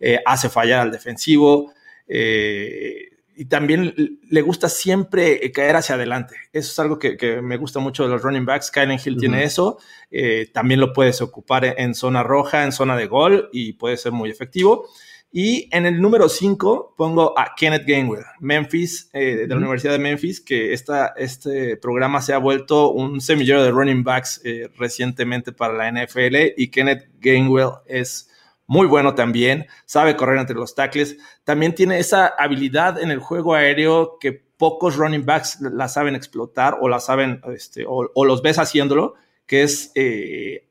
eh, hace fallar al defensivo. Eh, y también le gusta siempre eh, caer hacia adelante. Eso es algo que, me gusta mucho de los running backs. Kylen Hill tiene eso. Eh, también lo puedes ocupar en, zona roja, en zona de gol y puede ser muy efectivo. Y en el número 5 pongo a Kenneth Gainwell, Memphis, eh, de la Universidad de Memphis, que esta, este programa se ha vuelto un semillero de running backs eh, recientemente para la NFL y Kenneth Gainwell es muy bueno también, sabe correr entre los tackles, también tiene esa habilidad en el juego aéreo que pocos running backs la saben explotar o la saben, este, o, los ves haciéndolo, que es eh,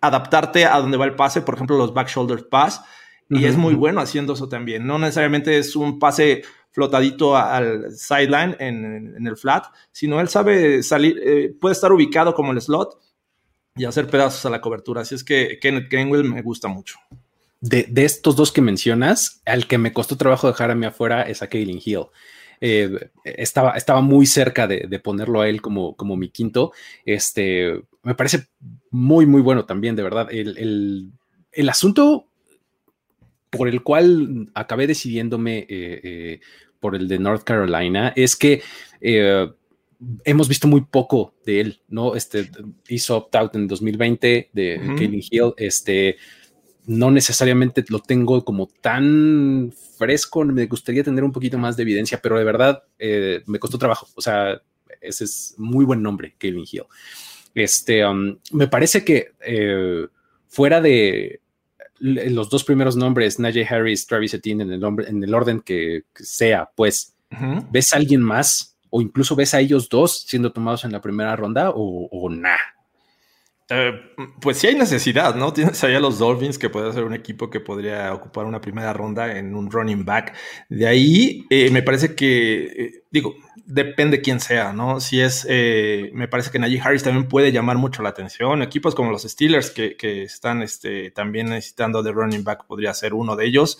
adaptarte a donde va el pase, por ejemplo, los back shoulder pass y es muy bueno haciendo eso también. No necesariamente es un pase flotadito al sideline en, el flat, sino él sabe salir, eh, puede estar ubicado como el slot y hacer pedazos a la cobertura. Así es que Kenneth Gainwell me gusta mucho. De, estos dos que mencionas, al que me costó trabajo dejar a mí afuera es a Kaylin Hill. Eh, estaba, estaba muy cerca de, ponerlo a él como, como mi quinto. Este, me parece muy, muy bueno también, de verdad. El, el, el asunto por el cual acabé decidiéndome eh, eh, por el de North Carolina es que hemos visto muy poco de él, ¿no? Este hizo opt-out en 2020 de uh Hill, este no necesariamente lo tengo como tan fresco, me gustaría tener un poquito más de evidencia, pero de verdad me costó trabajo, o sea, ese es muy buen nombre, Kevin Hill. Este, um, me parece que fuera de los dos primeros nombres, Najee Harris, Travis Etienne, en el, en el orden que, sea, pues, ¿ves a alguien más? O incluso ves a ellos dos siendo tomados en la primera ronda o, o nada. Eh, pues sí hay necesidad, ¿no? Tienes allá los Dolphins, que puede ser un equipo que podría ocupar una primera ronda en un running back. De ahí eh, me parece que, eh, digo, depende quién sea, ¿no? Si es, me parece que Najee Harris también puede llamar mucho la atención. Equipos como los Steelers, que, están este, también necesitando de running back, podría ser uno de ellos.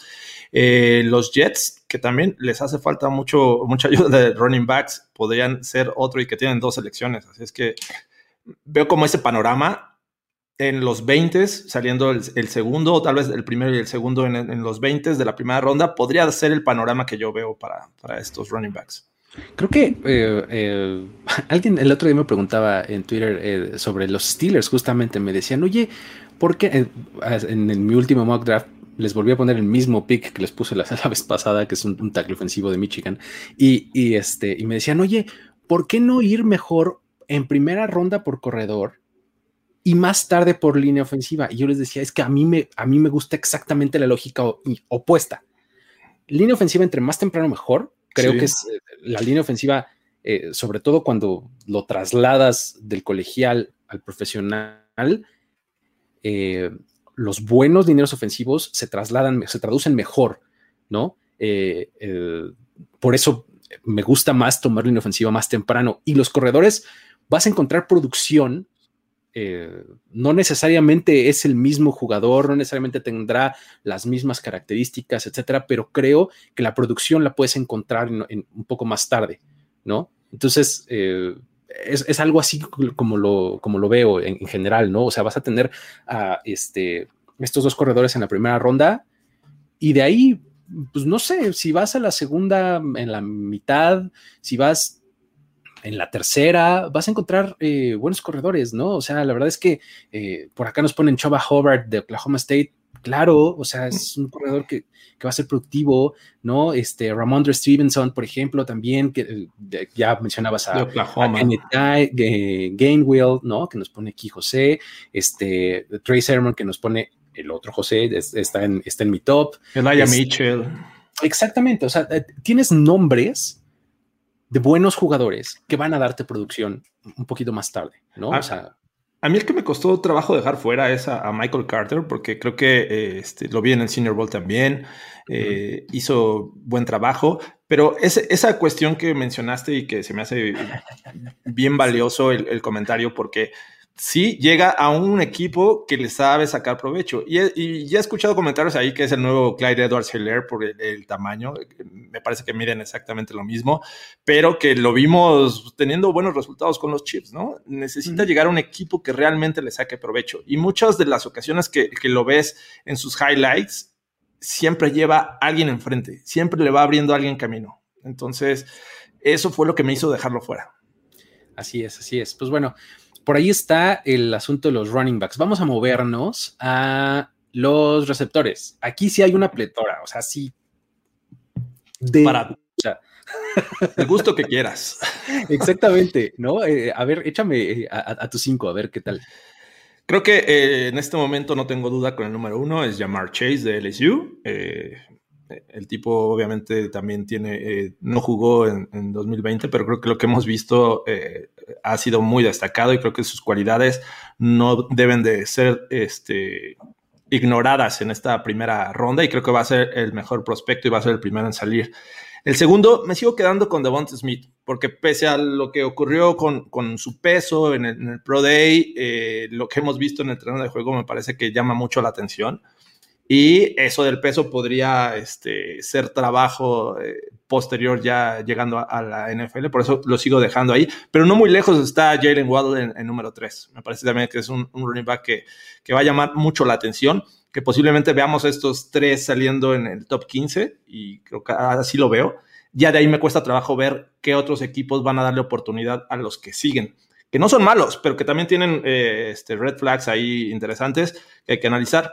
los Jets, que también les hace falta mucho, mucha ayuda de running backs, podrían ser otro y que tienen dos selecciones. Así es que veo como ese panorama en los 20, saliendo el, segundo, o tal vez el primero y el segundo en, los 20 de la primera ronda, podría ser el panorama que yo veo para, estos running backs. Creo que eh, eh, alguien el otro día me preguntaba en Twitter eh, sobre los Steelers, justamente me decían, oye, ¿por qué en, mi último mock draft les volví a poner el mismo pick que les puse la, vez pasada, que es un, tackle ofensivo de Michigan, y, y, este, y me decían, oye, ¿por qué no ir mejor en primera ronda por corredor y más tarde por línea ofensiva. Y yo les decía, es que a mí me, a mí me gusta exactamente la lógica opuesta. Línea ofensiva entre más temprano mejor. Creo que es eh, la línea ofensiva, eh, sobre todo cuando lo trasladas del colegial al profesional, eh, los buenos dineros ofensivos se trasladan, se traducen mejor, ¿no? por eso me gusta más tomar línea ofensiva más temprano. Y los corredores, vas a encontrar producción. Eh, no necesariamente es el mismo jugador, no necesariamente tendrá las mismas características, etcétera, pero creo que la producción la puedes encontrar en, un poco más tarde, ¿no? Entonces, eh, es, algo así como lo, como lo veo en, general, ¿no? O sea, vas a tener a este, estos dos corredores en la primera ronda y de ahí, pues no sé, si vas a la segunda en la mitad, si vas en la tercera vas a encontrar eh, buenos corredores, ¿no? O sea, la verdad es que eh, por acá nos ponen Choba Hobart de Oklahoma State. Claro, o sea, es un corredor que, va a ser productivo, ¿no? Este, Ramondre Stevenson, por ejemplo, también, que eh, ya mencionabas a, Oklahoma. Gainwell, ¿no? Que nos pone aquí José, este, Trey Sermon, que nos pone el otro José, está en, está en mi top. Elijah Mitchell. Exactamente, o sea, tienes nombres de buenos jugadores que van a darte producción un poquito más tarde, ¿no? A, o sea, a mí el que me costó trabajo dejar fuera es a, Michael Carter, porque creo que eh, este, lo vi en el Senior Bowl también, eh, hizo buen trabajo, pero esa cuestión que mencionaste y que se me hace bien valioso el comentario, porque sí llega a un equipo que le sabe sacar provecho. Y, ya he escuchado comentarios ahí que es el nuevo Clyde Edwards Hilaire por el, tamaño. Me parece que miden exactamente lo mismo, pero que lo vimos teniendo buenos resultados con los Chips, ¿no? Necesita llegar a un equipo que realmente le saque provecho. Y muchas de las ocasiones que, que lo ves en sus highlights, siempre lleva a alguien enfrente, siempre le va abriendo a alguien camino. Entonces, eso fue lo que me hizo dejarlo fuera. Así es, así es. Pues bueno, por ahí está el asunto de los running backs. Vamos a movernos a los receptores. Aquí sí hay una pletora, o sea, sí. De, Para el gusto que quieras. Exactamente, ¿no? Eh, a ver, échame eh, a, tus cinco, a ver qué tal. Creo que eh, en este momento no tengo duda con el número uno, es Jamar Chase de LSU. El tipo obviamente también tiene, no jugó en, 2020, pero creo que lo que hemos visto ha sido muy destacado y creo que sus cualidades no deben de ser este, ignoradas en esta primera ronda y creo que va a ser el mejor prospecto y va a ser el primero en salir. El segundo, me sigo quedando con Devonta Smith, porque pese a lo que ocurrió con, su peso en el, Pro Day, eh, lo que hemos visto en el terreno de juego me parece que llama mucho la atención. Y eso del peso podría este, ser trabajo eh, posterior ya llegando a, la NFL, por eso lo sigo dejando ahí. Pero no muy lejos está Jalen Waddle en, número 3. Me parece también que es un, running back que, que va a llamar mucho la atención que posiblemente veamos estos tres saliendo en el top 15 y creo que así lo veo. Ya de ahí me cuesta trabajo ver qué otros equipos van a darle oportunidad a los que siguen, que no son malos, pero que también tienen eh, este, red flags ahí interesantes que hay que analizar.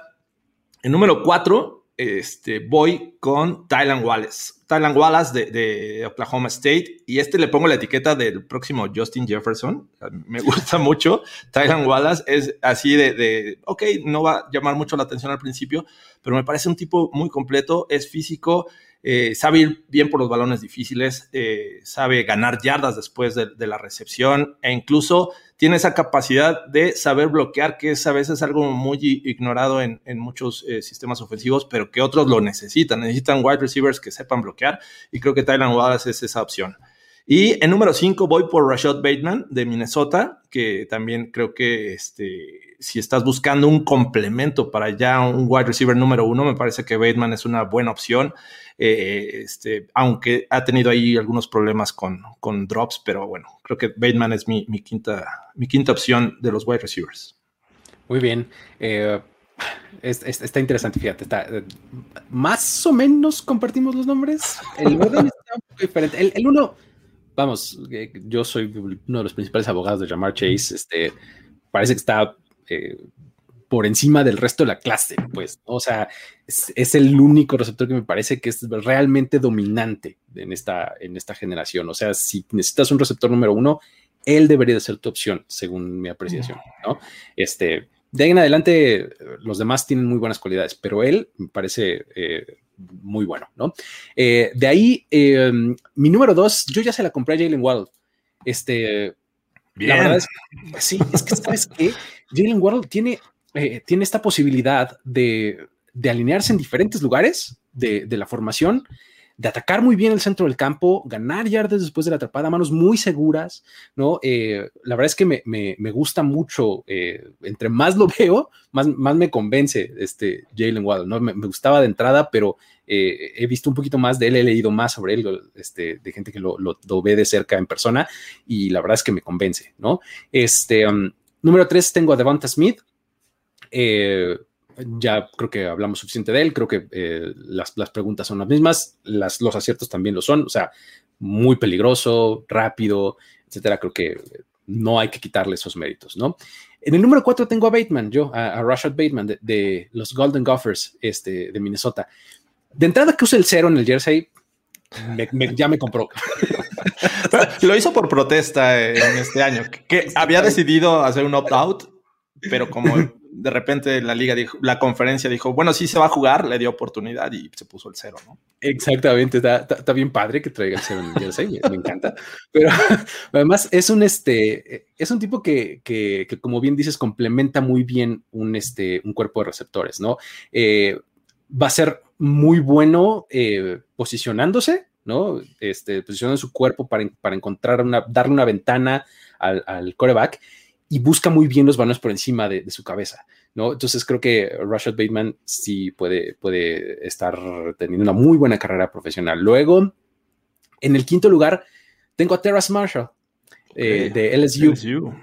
El número 4, este, voy con Tylan Wallace. Tylan Wallace de, Oklahoma State. Y este le pongo la etiqueta del próximo Justin Jefferson. Me gusta mucho. Tylan Wallace es así de, de, ok, no va a llamar mucho la atención al principio, pero me parece un tipo muy completo. Es físico, eh, sabe ir bien por los balones difíciles, eh, sabe ganar yardas después de, la recepción e incluso tiene esa capacidad de saber bloquear, que es a veces algo muy ignorado en, muchos eh, sistemas ofensivos, pero que otros lo necesitan. Necesitan wide receivers que sepan bloquear y creo que Tylan Wallace es esa opción. Y en número 5 voy por Rashad Bateman de Minnesota, que también creo que este, si estás buscando un complemento para ya un wide receiver número uno, me parece que Bateman es una buena opción. Eh, este, aunque ha tenido ahí algunos problemas con, con drops, pero bueno, creo que Bateman es mi, quinta, mi quinta opción de los wide receivers. Muy bien. Eh, está interesante, fíjate. Eh, más o menos compartimos los nombres. El orden está un poco diferente. El, el uno, vamos, yo soy uno de los principales abogados de Jamar Chase. Este, parece que está por encima del resto de la clase, pues, o sea, es, el único receptor que me parece que es realmente dominante en esta, en esta generación. O sea, si necesitas un receptor número uno, él debería de ser tu opción, según mi apreciación, ¿no? Este, de ahí en adelante, los demás tienen muy buenas cualidades, pero él me parece eh, muy bueno, ¿no? Eh, de ahí, mi número dos, yo ya se la compré a Jalen Waddle. Este, La verdad es que, sí, es que sabes que Jalen Waddle tiene eh, tiene esta posibilidad de, alinearse en diferentes lugares de, la formación, de atacar muy bien el centro del campo, ganar yardas después de la atrapada, manos muy seguras, ¿no? Eh, la verdad es que me, gusta mucho, eh, entre más lo veo, más, más me convence este Jalen Waddle, ¿no? Me, gustaba de entrada, pero he visto un poquito más de él, he leído más sobre él, este, de gente que lo, ve de cerca en persona, y la verdad es que me convence, ¿no? Este, um, número tres, tengo a Devonta Smith, eh, ya creo que hablamos suficiente de él, creo que eh, las, preguntas son las mismas, las, los aciertos también lo son, o sea, muy peligroso, rápido, etcétera, creo que no hay que quitarle esos méritos, ¿no? En el número 4 tengo a Bateman, yo, a, Rashad Bateman de, los Golden Gophers este, de Minnesota. De entrada que use el cero en el jersey, ya me compró. Lo hizo por protesta en este año, que había decidido hacer un opt-out, pero como de repente la liga dijo, la conferencia dijo, bueno, sí se va a jugar, le dio oportunidad y se puso el cero, ¿no? Exactamente, está, bien padre que traiga el cero en el jersey, me, encanta. Pero además es un este, es un tipo que, que, como bien dices, complementa muy bien un, este, un cuerpo de receptores, ¿no? Eh, va a ser muy bueno eh, posicionándose, ¿no? Este, posicionando su cuerpo para, para encontrar una, darle una ventana al, al coreback y busca muy bien los balones por encima de, su cabeza, ¿no? Entonces creo que Rashad Bateman sí puede, puede estar teniendo una muy buena carrera profesional. Luego, en el quinto lugar, tengo a Terrace Marshall eh, de LSU.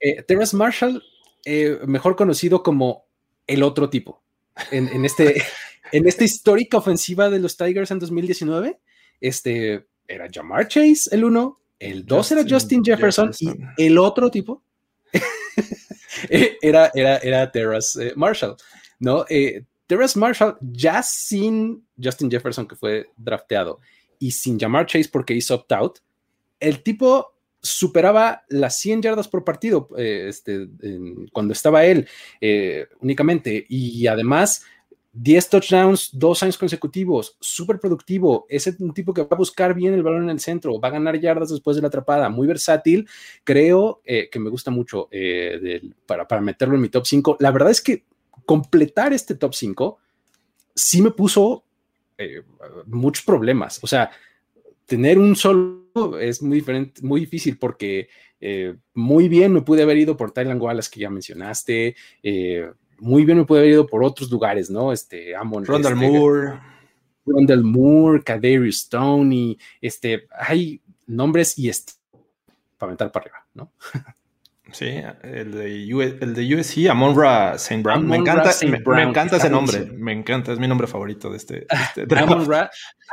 Eh, Terrace Marshall, eh, mejor conocido como el otro tipo. En, este, en esta histórica ofensiva de los Tigers en 2019, este era Jamar Chase, el uno, el dos era Justin Jefferson, Jefferson, y el otro tipo era, era, era Terrace eh, Marshall. ¿no? Eh, Terrence Marshall, ya sin Justin Jefferson, que fue drafteado, y sin Jamar Chase porque hizo opt-out, el tipo superaba las 100 yardas por partido eh, este, cuando estaba él eh, únicamente. Y además, 10 touchdowns, dos años consecutivos, súper productivo. Es un tipo que va a buscar bien el balón en el centro, va a ganar yardas después de la atrapada, muy versátil. Creo eh, que me gusta mucho para, para meterlo en mi top 5. La verdad es que completar este top 5 sí me puso muchos problemas. O sea, tener un solo es muy diferente, muy difícil porque eh, muy bien me pude haber ido por Thailand Wallace que ya mencionaste, eh, muy bien me pude haber ido por otros lugares, ¿no? Este, Amon. Rondell este, Moore. Rondell Moore, Kadarius Stoney, este, hay nombres y este, para aventar para arriba, ¿no? Sí, el de, el de USC, Amonra St. Brown. me encanta, me, encanta ese nombre. Me encanta, es mi nombre favorito de este. este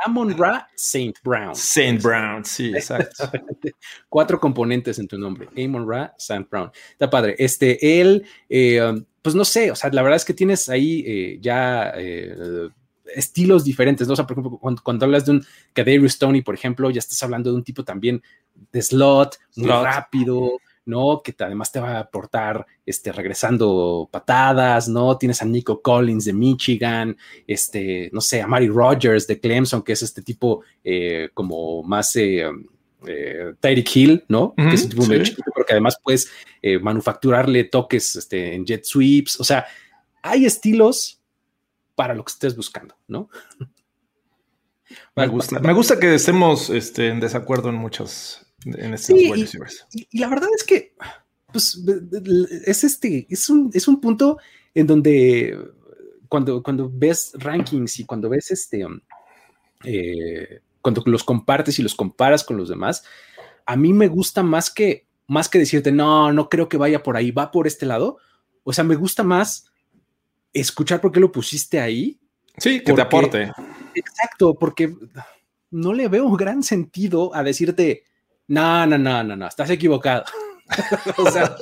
Amon Ra, St. Brown. St. Brown, sí, exacto. Cuatro componentes en tu nombre. Amon Ra, St. Brown. Está padre. Este, él, eh, um, pues no sé, o sea, la verdad es que tienes ahí eh, ya. Eh, estilos diferentes, ¿no? O sea, por ejemplo, cuando, hablas de un Kadarius Stoney, por ejemplo, ya estás hablando de un tipo también de slot, muy rápido, ¿no? Que además te va a aportar, este, regresando patadas, ¿no? Tienes a Nico Collins de Michigan, este, no sé, a Mari Rogers de Clemson, que es este tipo eh, como más eh, eh, Tyreek Hill, ¿no? que es un tipo medio chiquito, pero que además puedes manufacturarle toques este, en jet sweeps, o sea, hay estilos para lo que estés buscando, ¿no? Me gusta, me gusta que estemos este, en desacuerdo en muchos, en este y, la verdad es que pues, es este, es un, es un punto en donde cuando, cuando ves rankings y cuando ves este, um, eh, cuando los compartes y los comparas con los demás, a mí me gusta más que, más que decirte, no, no creo que vaya por ahí, va por este lado. O sea, me gusta más escuchar por qué lo pusiste ahí. Sí, que te aporte. Exacto, porque no le veo gran sentido a decirte, no, no, no, no, no, estás equivocado. o sea,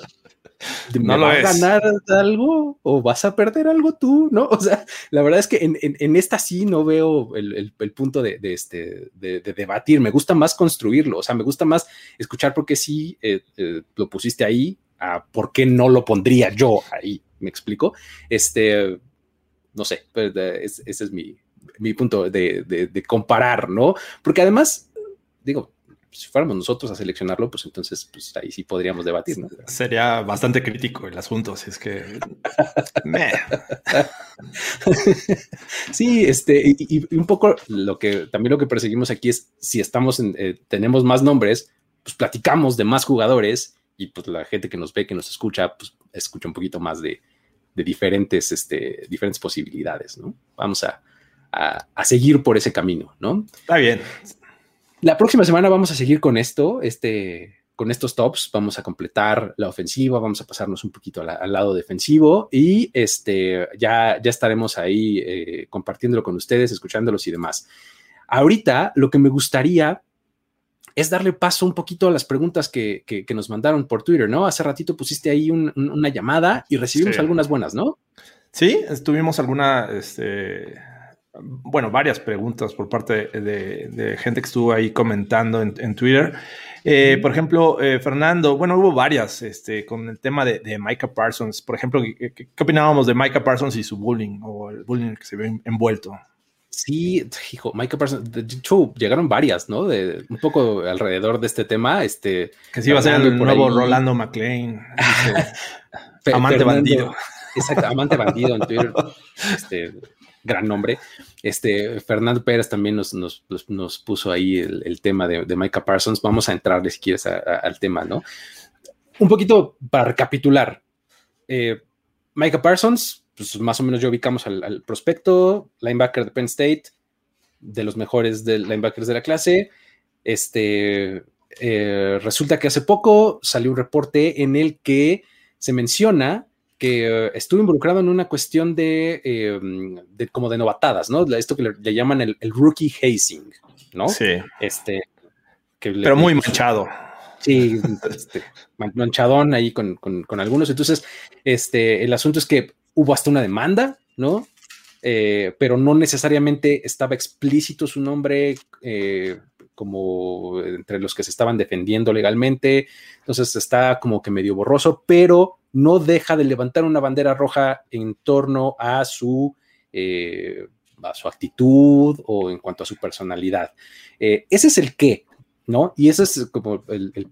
¿me no vas a ganar algo o vas a perder algo tú? ¿No? O sea, la verdad es que en, esta sí no veo el, punto de, este, de, debatir. Me gusta más construirlo. O sea, me gusta más escuchar por qué sí eh, eh, lo pusiste ahí, a por qué no lo pondría yo ahí. ¿Me explico? Este, no sé, pues, ese es mi, mi punto de comparar, ¿no? Porque además, digo, si fuéramos nosotros a seleccionarlo, pues entonces pues ahí sí podríamos debatir, ¿no? Sería bastante crítico el asunto, si es que... sí, este, y, un poco lo que también lo que perseguimos aquí es si estamos en, eh, tenemos más nombres, pues platicamos de más jugadores y pues la gente que nos ve, que nos escucha, pues escucha un poquito más de, diferentes, este, diferentes posibilidades, ¿no? Vamos a, a seguir por ese camino, ¿no? Está bien. La próxima semana vamos a seguir con esto, este, con estos tops. Vamos a completar la ofensiva, vamos a pasarnos un poquito al, lado defensivo y este, ya, ya estaremos ahí eh, compartiéndolo con ustedes, escuchándolos y demás. Ahorita lo que me gustaría es darle paso un poquito a las preguntas que, nos mandaron por Twitter, ¿no? Hace ratito pusiste ahí una llamada y recibimos algunas buenas, ¿no? Sí, tuvimos alguna, este, bueno, varias preguntas por parte de, gente que estuvo ahí comentando en, Twitter. Eh, por ejemplo, eh, Fernando, bueno, hubo varias este, con el tema de, de Micah Parsons. Por ejemplo, ¿qué, opinábamos de Micah Parsons y su bullying o el bullying que se ve envuelto? Sí, hijo, Micah Parsons, de hecho, llegaron varias, ¿no? De, un poco alrededor de este tema. Este, que sí iba a ser el nuevo Rolando McLean. amante bandido. Exacto, amante bandido en Twitter. Este, gran nombre. Este, Fernando Pérez también nos, nos, nos puso ahí el, tema de, de, Micah Parsons. Vamos a entrar, si quieres, al tema, ¿no? Un poquito para recapitular. Eh, Micah Parsons, pues más o menos ya ubicamos al, prospecto, linebacker de Penn State, de los mejores linebackers de la clase. Este, eh, resulta que hace poco salió un reporte en el que se menciona que eh, estuvo involucrado en una cuestión de, em, como de novatadas, ¿no? Esto que le, llaman el, rookie hazing, ¿no? Sí. Este, Pero muy manchado. Sí, este, manchadón ahí con, algunos. Entonces, este, el asunto es que hubo hasta una demanda, ¿no? Eh, pero no necesariamente estaba explícito su nombre eh, como entre los que se estaban defendiendo legalmente, entonces está como que medio borroso, pero no deja de levantar una bandera roja en torno a su, eh, a su actitud o en cuanto a su personalidad. ese es el qué, ¿no? Y ese es como el, el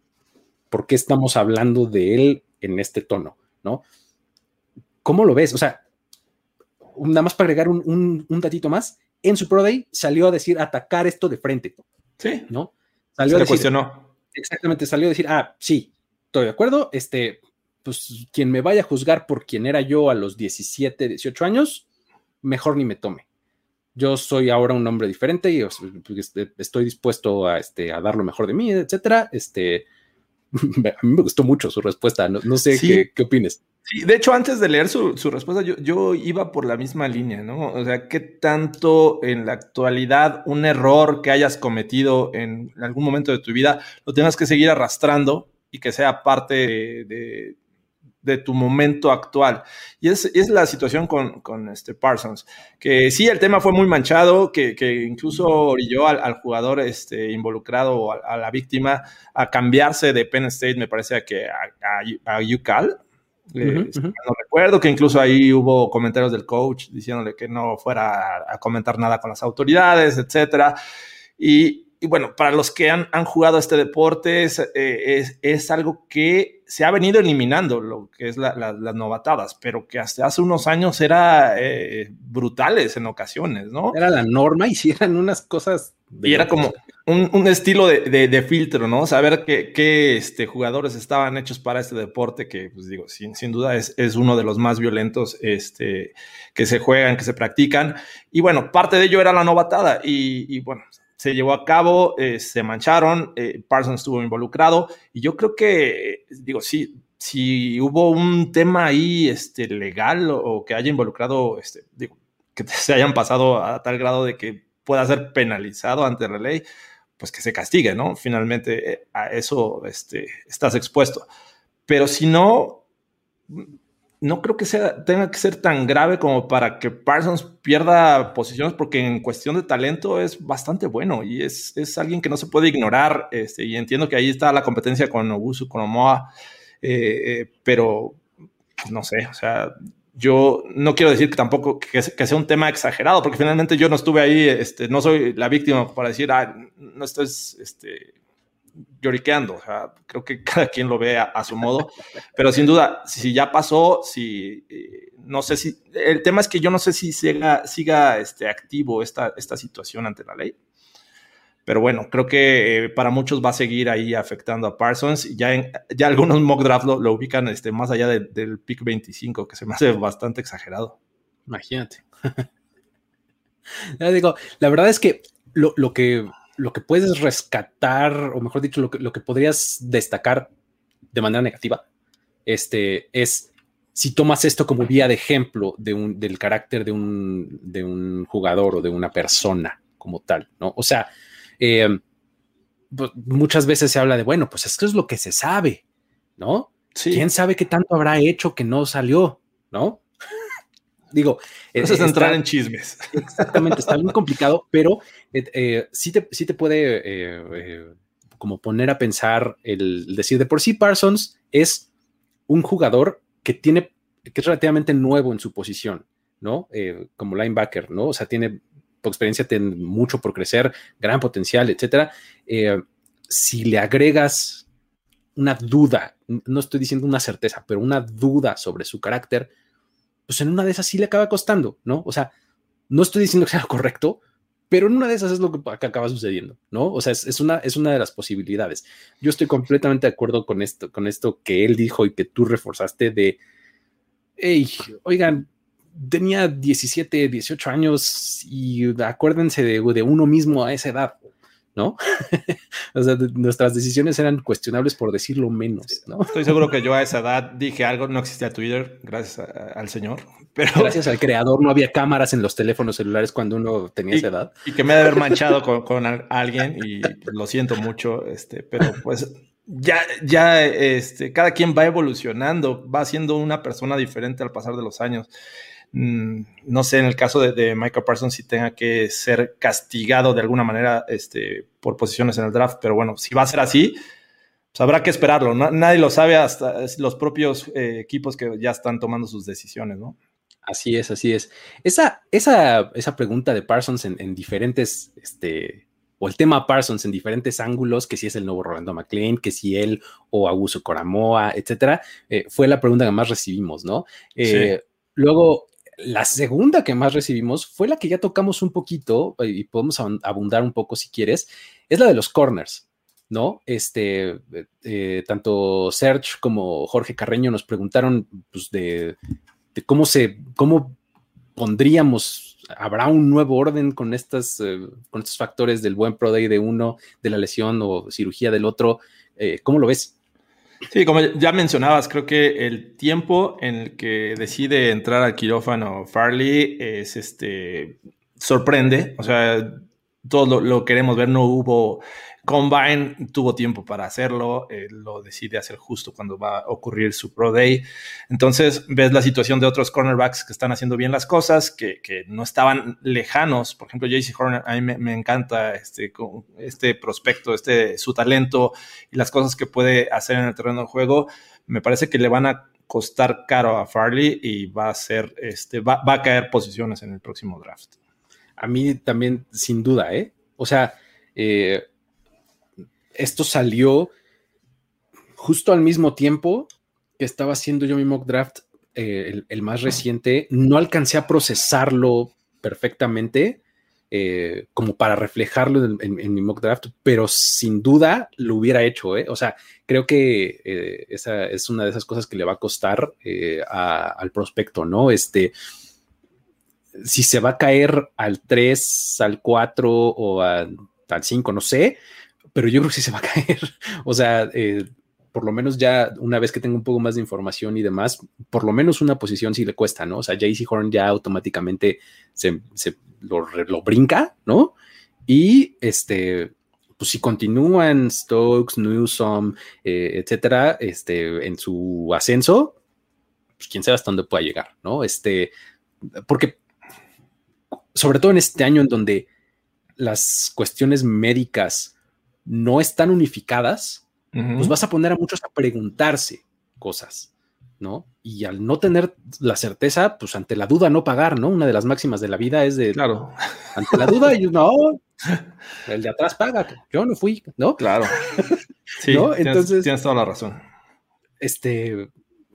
por qué estamos hablando de él en este tono, ¿no? ¿Cómo lo ves? O sea, nada más para agregar un, un, datito más, en su Pro Day salió a decir atacar esto de frente. Sí. ¿No? Salió a decir, cuestionó. Exactamente, salió a decir, ah, sí, estoy de acuerdo, este, pues quien me vaya a juzgar por quien era yo a los 17, 18 años, mejor ni me tome. Yo soy ahora un hombre diferente y pues, estoy dispuesto a, este, a dar lo mejor de mí, etcétera. Este, a mí me gustó mucho su respuesta. No, sé qué, qué opines. Sí, de hecho, antes de leer su, respuesta, yo, yo, iba por la misma línea, ¿no? O sea, ¿qué tanto en la actualidad un error que hayas cometido en algún momento de tu vida lo tengas que seguir arrastrando y que sea parte de, de, tu momento actual? Y es, es la situación con, con, este Parsons, que sí, el tema fue muy manchado, que, que incluso orilló al, al, jugador este, involucrado o a, la víctima a cambiarse de Penn State, me parece que a, a, a UCAL eh, no recuerdo que incluso ahí hubo comentarios del coach diciéndole que no fuera a, comentar nada con las autoridades, etcétera. Y, bueno, para los que han, han jugado este deporte, es, eh, es, algo que se ha venido eliminando, lo que es las novatadas, pero que hasta hace unos años era eh, brutales en ocasiones, ¿no? Era la norma y si eran unas cosas. Y era como, un, estilo de, filtro, ¿no? Saber qué, este, jugadores estaban hechos para este deporte, que, pues digo, sin, sin duda es, es, uno de los más violentos este, que se juegan, que se practican. Y bueno, parte de ello era la novatada. Y, bueno, se llevó a cabo, eh, se mancharon, eh, Parsons estuvo involucrado. Y yo creo que, digo, sí, si hubo un tema ahí este, legal o, que haya involucrado, este, digo, que se hayan pasado a tal grado de que pueda ser penalizado ante la ley, pues que se castigue, ¿no? Finalmente eh, a eso este, estás expuesto. Pero si no, no creo que sea, tenga que ser tan grave como para que Parsons pierda posiciones, porque en cuestión de talento es bastante bueno y es, es alguien que no se puede ignorar. Este, y entiendo que ahí está la competencia con Ogusu, con Omoa, eh, eh, pero pues, no sé, o sea, yo no quiero decir que tampoco que, sea un tema exagerado, porque finalmente yo no estuve ahí, este, no soy la víctima para decir, ah, no estés este, lloriqueando. O sea, creo que cada quien lo ve a, su modo, pero sin duda, si ya pasó, si eh, no sé si el tema es que yo no sé si siga, siga este, activo esta, esta situación ante la ley. Pero bueno, creo que eh, para muchos va a seguir ahí afectando a Parsons. Ya, en, ya algunos mock draft lo, ubican este, más allá del pick 25, que se me hace bastante exagerado. Imagínate. ya digo, la verdad es que lo, que lo que puedes rescatar, o mejor dicho, lo que, lo que podrías destacar de manera negativa, este, es si tomas esto como vía de ejemplo de un, del carácter de un, de un jugador o de una persona como tal, ¿no? O sea, eh, pues, muchas veces se habla de, bueno, pues esto es lo que se sabe, ¿no? ¿Quién sabe qué tanto habrá hecho que no salió, ¿no? Digo, eso es entrar en chismes. Exactamente, está muy complicado, pero eh, sí, te, sí te puede eh, como poner a pensar el decir de por sí Parsons es un jugador que tiene, que es relativamente nuevo en su posición, ¿no? como linebacker, ¿no? O sea, tiene tu experiencia tiene mucho por crecer, gran potencial, etcétera. Eh, si le agregas una duda, no estoy diciendo una certeza, pero una duda sobre su carácter, pues en una de esas sí le acaba costando, ¿no? O sea, no estoy diciendo que sea correcto, pero en una de esas es lo que, acaba sucediendo, ¿no? O sea, es, una, es una de las posibilidades. Yo estoy completamente de acuerdo con esto, con esto que él dijo y que tú reforzaste de, hey, oigan, tenía 17, 18 años y acuérdense de, de uno mismo a esa edad, ¿no? o sea, nuestras decisiones eran cuestionables por decirlo menos, ¿no? Estoy seguro que yo a esa edad dije algo, no existía Twitter, gracias al Señor. Pero... Gracias al creador, no había cámaras en los teléfonos celulares cuando uno tenía esa edad. Y que me ha de haber manchado con, con alguien y lo siento mucho, este, pero pues ya, ya, este, cada quien va evolucionando, va siendo una persona diferente al pasar de los años. Mm, no sé en el caso de, Michael Parsons si tenga que ser castigado de alguna manera este, por posiciones en el draft, pero bueno, si va a ser así, pues habrá que esperarlo. nadie lo sabe hasta los propios eh, equipos que ya están tomando sus decisiones, ¿no? Así es, así es. Esa, esa, esa pregunta de Parsons en, diferentes, este, o el tema Parsons en diferentes ángulos, que si es el nuevo Rolando McLean, que si él o Augusto Coramoa, etcétera, eh, fue la pregunta que más recibimos, ¿no? Eh, luego, la segunda que más recibimos fue la que ya tocamos un poquito, y podemos abundar un poco si quieres, es la de los corners. ¿no? Este, eh, tanto Serge como Jorge Carreño nos preguntaron pues, de, cómo se, cómo pondríamos, habrá un nuevo orden con estas, eh, con estos factores del buen Pro Day de uno, de la lesión o cirugía del otro. Eh, ¿Cómo lo ves? Sí, como ya mencionabas, creo que el tiempo en el que decide entrar al quirófano Farley es este sorprende. O sea, todo lo, queremos ver. No hubo Combine tuvo tiempo para hacerlo, lo decide hacer justo cuando va a ocurrir su Pro Day. Entonces ves la situación de otros cornerbacks que están haciendo bien las cosas, que, no estaban lejanos. Por ejemplo, JC Horner, a mí me, encanta este, este prospecto, este, su talento y las cosas que puede hacer en el terreno de juego. Me parece que le van a costar caro a Farley y va a ser, este, va, va a caer posiciones en el próximo draft. A mí también, sin duda, ¿eh? O sea, eh, esto salió justo al mismo tiempo que estaba haciendo yo mi mock draft, eh, el, más reciente. No alcancé a procesarlo perfectamente eh, como para reflejarlo en, mi mock draft, pero sin duda lo hubiera hecho. ¿eh? O sea, creo que esa es una de esas cosas que le va a costar al prospecto, ¿no? Este si se va a caer al 3, al 4 o al 5, no sé, pero yo creo que sí se va a caer. O sea, eh, por lo menos ya una vez que tengo un poco más de información y demás, por lo menos una posición sí le cuesta, ¿no? O sea, JC Horn ya automáticamente se, lo, brinca, ¿no? Y este, pues si continúan Stokes, Newsom, eh, etcétera, este, en su ascenso, pues quién sabe hasta dónde pueda llegar, ¿no? Este, porque sobre todo en este año en donde las cuestiones médicas no están unificadas, pues vas a poner a muchos a preguntarse cosas, ¿no? Y al no tener la certeza, pues ante la duda no pagar, ¿no? Una de las máximas de la vida es de, claro, ante la duda, yo no, el de atrás paga, yo no fui, ¿no? Claro. Sí, Entonces, tienes, toda la razón. Este,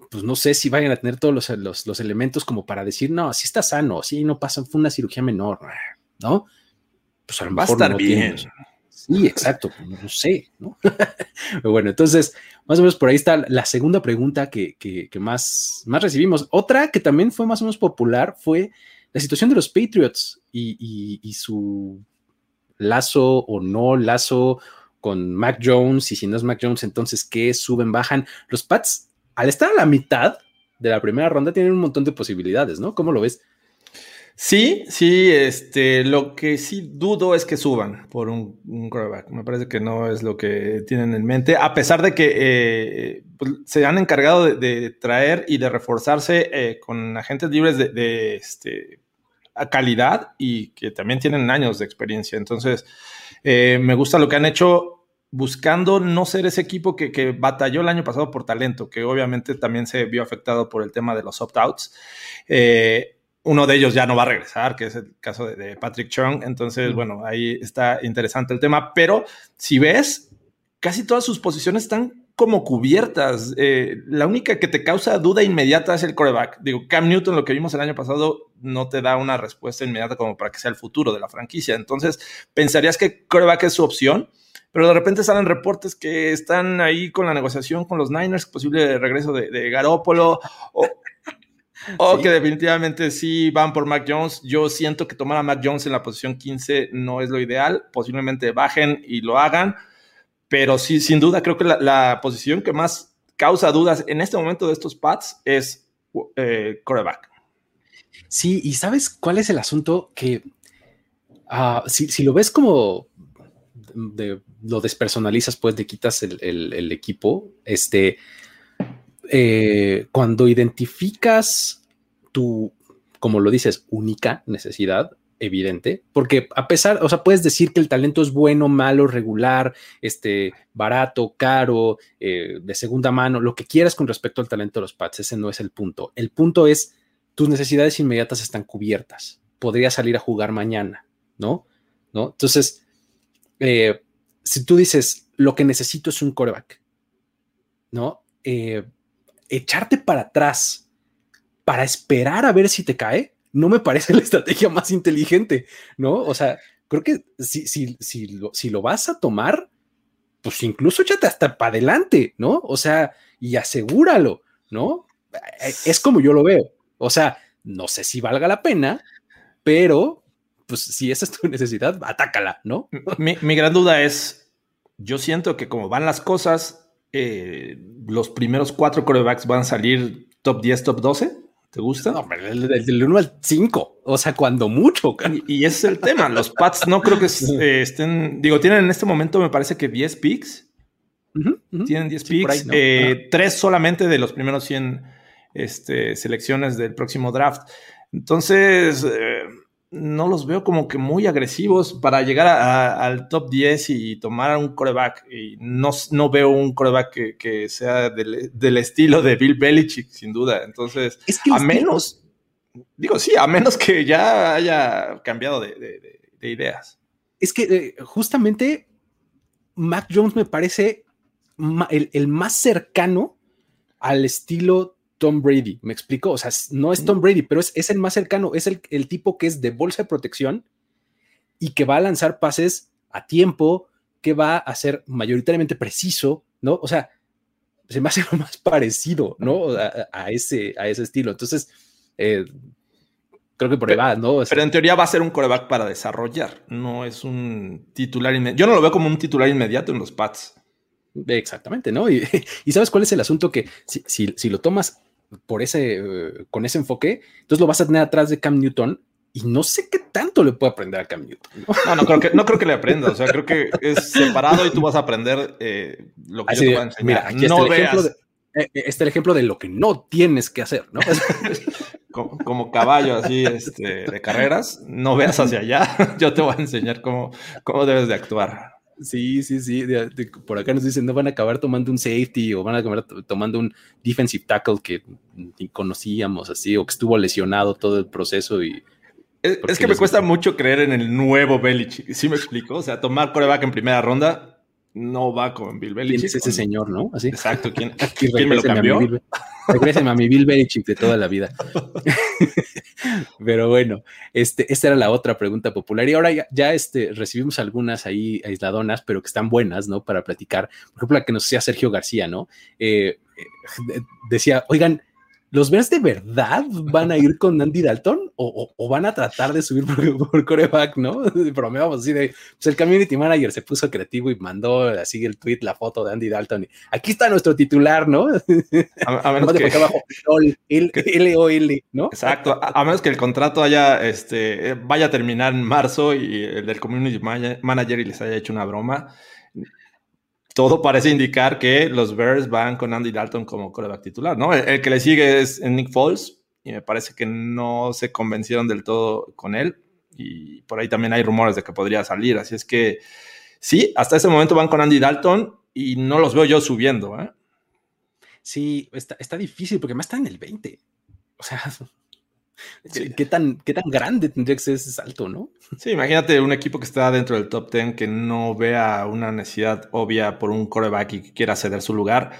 pues no sé si vayan a tener todos los, los, elementos como para decir, no, así está sano, sí, no pasa, fue una cirugía menor, ¿no? Pues a lo mejor Va a estar bien. Sí, exacto, pues, no sé, ¿no? bueno, entonces, más o menos por ahí está la segunda pregunta que, más, más recibimos. Otra que también fue más o menos popular fue la situación de los Patriots y, su lazo o no lazo con Mac Jones, y si no es Mac Jones, entonces, ¿qué? Suben, bajan. Los Pats, al estar a la mitad de la primera ronda, tienen un montón de posibilidades, ¿no? ¿Cómo lo ves? Sí, sí, este, lo que sí dudo es que suban por un, quarterback. Me parece que no es lo que tienen en mente, a pesar de que eh, pues, se han encargado de, traer y de reforzarse eh, con agentes libres de, este, calidad y que también tienen años de experiencia. Entonces, eh, me gusta lo que han hecho buscando no ser ese equipo que, que, batalló el año pasado por talento, que obviamente también se vio afectado por el tema de los opt-outs. Uno de ellos ya no va a regresar, que es el caso de, Patrick Chung. Entonces, bueno, ahí está interesante el tema. Pero si ves, casi todas sus posiciones están como cubiertas. Eh, la única que te causa duda inmediata es el coreback. Digo, Cam Newton, lo que vimos el año pasado, no te da una respuesta inmediata como para que sea el futuro de la franquicia. Entonces, pensarías que coreback es su opción. Pero de repente salen reportes que están ahí con la negociación con los Niners, posible regreso de, de Garópolo, o, o que definitivamente sí van por Mac Jones. Yo siento que tomar a Mac Jones en la posición 15 no es lo ideal. Posiblemente bajen y lo hagan. Pero sí, sin duda, creo que la, posición que más causa dudas en este momento de estos pads es eh, coreback. Sí, y ¿sabes cuál es el asunto? Que ah, si, lo ves como lo despersonalizas, pues le quitas el equipo, este eh, cuando identificas tu como lo dices, única necesidad evidente, porque a pesar, o sea, puedes decir que el talento es bueno, malo, regular, este, barato, caro, eh, de segunda mano, lo que quieras con respecto al talento de los Pats, ese no es el punto. El punto es, tus necesidades inmediatas están cubiertas, podría salir a jugar mañana, ¿no? ¿No? Entonces, eh, si tú dices, lo que necesito es un coreback, ¿no? Echarte para atrás para esperar a ver si te cae, no me parece la estrategia más inteligente, ¿no? O sea, creo que si, si, si, lo, si lo vas a tomar, pues incluso échate hasta para adelante, ¿no? O sea, y asegúralo, ¿no? Es como yo lo veo. O sea, no sé si valga la pena, pero pues si esa es tu necesidad, atácala, ¿no? Mi, mi gran duda es, yo siento que como van las cosas, eh, los primeros cuatro corebacks van a salir top 10, top 12. ¿Te gusta? No, pero del 1 al 5, o sea, cuando mucho. Y, y, ese es el tema. Los Pats no creo que eh, estén, digo, tienen en este momento, me parece que 10 picks. Uh -huh, uh -huh. Tienen 10 sí, picks, ¿no? eh, tres solamente de los primeros 100 este, selecciones del próximo draft. Entonces, eh, no los veo como que muy agresivos para llegar a, a, al top 10 y tomar un coreback. Y no, no veo un coreback que, que sea del, del, estilo de Bill Belichick, sin duda. Entonces, es que a menos, digo, sí, a menos que ya haya cambiado de, de, de ideas. Es que eh, justamente Mac Jones me parece el, el más cercano al estilo Tom Brady, me explico, o sea, no es Tom Brady, pero es, es el más cercano, es el, el, tipo que es de bolsa de protección y que va a lanzar pases a tiempo, que va a ser mayoritariamente preciso, ¿no? O sea, se me hace lo más parecido, ¿no? A, a ese, a ese estilo. Entonces, eh, creo que por ahí va, ¿no? O sea, pero en teoría va a ser un coreback para desarrollar, no es un titular inmediato. Yo no lo veo como un titular inmediato en los Pats. Exactamente, ¿no? Y, y, sabes cuál es el asunto que si, si, si lo tomas por ese, uh, con ese enfoque, entonces lo vas a tener atrás de Cam Newton y no sé qué tanto le puede aprender a Cam Newton. No, no, creo, que, no creo que le aprenda, o sea, creo que es separado y tú vas a aprender eh, lo que Así yo te voy a enseñar. Mira, aquí no está, el ejemplo de, eh, está el ejemplo de lo que no tienes que hacer, ¿no? como, como, caballo así este, de carreras, no veas hacia allá, yo te voy a enseñar cómo, cómo debes de actuar. Sí, sí, sí. De, de, por acá nos dicen, no van a acabar tomando un safety o van a acabar tomando un defensive tackle que ni conocíamos así o que estuvo lesionado todo el proceso y... Es, es que me cuesta mucho creer en el nuevo Belichick, ¿sí me explico? O sea, tomar coreback en primera ronda no va con Bill Belichick. ¿Quién es ese señor, no? Así. Exacto. ¿Quién, ¿quién me lo cambió? Regresen a mi Bill Belichick de toda la vida. Pero bueno, este, esta era la otra pregunta popular. Y ahora ya, ya, este, recibimos algunas ahí aisladonas, pero que están buenas, ¿no? Para platicar. Por ejemplo, la que nos decía Sergio García, ¿no? Eh, eh, decía, oigan, ¿los Bears de verdad van a ir con Andy Dalton o, o, o van a tratar de subir por, por coreback, no? Bromeamos así de, pues el community manager se puso creativo y mandó así el tweet, la foto de Andy Dalton. Y aquí está nuestro titular, ¿no? A, a menos que, abajo, L O L, ¿no? Exacto, a, a, menos que el contrato haya, este, vaya a terminar en marzo y el del community manager y les haya hecho una broma todo parece indicar que los Bears van con Andy Dalton como coreback titular, ¿no? El, que le sigue es Nick Foles y me parece que no se convencieron del todo con él y por ahí también hay rumores de que podría salir, así es que sí, hasta ese momento van con Andy Dalton y no los veo yo subiendo, ¿eh? Sí, está, está difícil porque más está en el 20. O sea, Sí. ¿Qué, tan, ¿Qué tan grande tendría que ser ese salto, no? Sí, imagínate un equipo que está dentro del top 10 que no vea una necesidad obvia por un coreback y que quiera ceder su lugar.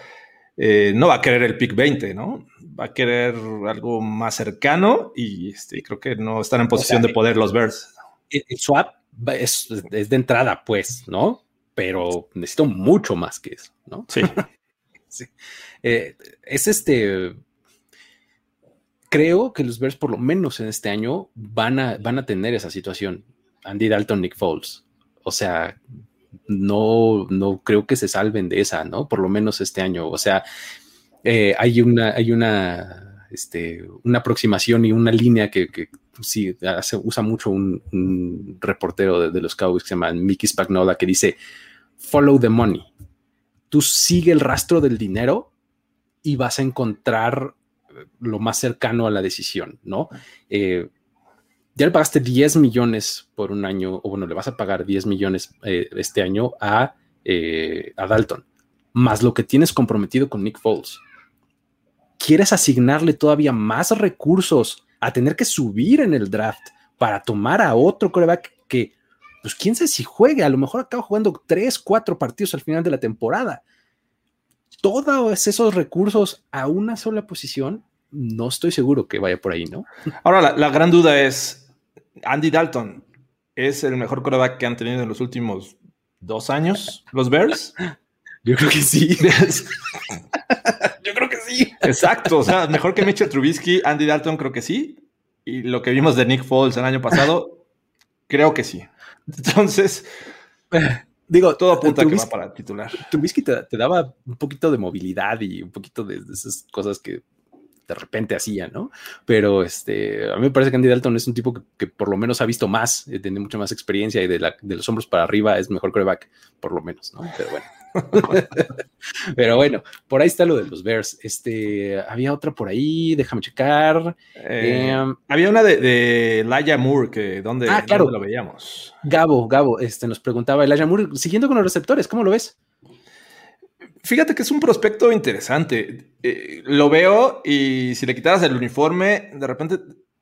Eh, no va a querer el pick 20, ¿no? Va a querer algo más cercano y este, creo que no están en posición o sea, de poder los Bears. El, el swap es, es, de entrada, pues, ¿no? Pero necesito mucho más que eso, ¿no? Sí. sí. Eh, es este creo que los Bears, por lo menos en este año, van a, van a tener esa situación. Andy Dalton, Nick Foles. O sea, no, no creo que se salven de esa, ¿no? Por lo menos este año. O sea, eh, hay una, hay una, este, una aproximación y una línea que, que sí, hace, usa mucho un, reportero de, de, los Cowboys que se llama Mickey Spagnola, que dice, follow the money. Tú sigue el rastro del dinero y vas a encontrar lo más cercano a la decisión, ¿no? Eh, ya le pagaste 10 millones por un año, o bueno, le vas a pagar 10 millones eh, este año a, a Dalton, más lo que tienes comprometido con Nick Foles. ¿Quieres asignarle todavía más recursos a tener que subir en el draft para tomar a otro coreback que, pues quién sabe si juegue, a lo mejor acaba jugando 3, 4 partidos al final de la temporada? todos esos recursos a una sola posición, no estoy seguro que vaya por ahí, ¿no? Ahora, la, gran duda es, Andy Dalton, ¿es el mejor coreback que han tenido en los últimos dos años los Bears? Yo creo que sí. Yo creo que sí. Exacto, o sea, mejor que Mitchell Trubisky, Andy Dalton creo que sí. Y lo que vimos de Nick Foles el año pasado, creo que sí. Entonces, Digo, todo apunta que va para titular. Trubisky te, te, daba un poquito de movilidad y un poquito de, esas cosas que de repente hacía, ¿no? Pero este, a mí me parece que Andy Dalton es un tipo que, por lo menos ha visto más, eh, tiene mucha más experiencia y de, la, de los hombros para arriba es mejor coreback, por lo menos, ¿no? Pero bueno. Pero bueno, por ahí está lo de los Bears. Este, había otra por ahí, déjame checar. Eh, em, había una de, de Laia Moore, que ¿dónde, ah, claro. lo veíamos? Gabo, Gabo, este, nos preguntaba Elijah Moore, siguiendo con los receptores, ¿cómo lo ves? Fíjate que es un prospecto interesante. Eh, lo veo y si le quitaras el uniforme, de repente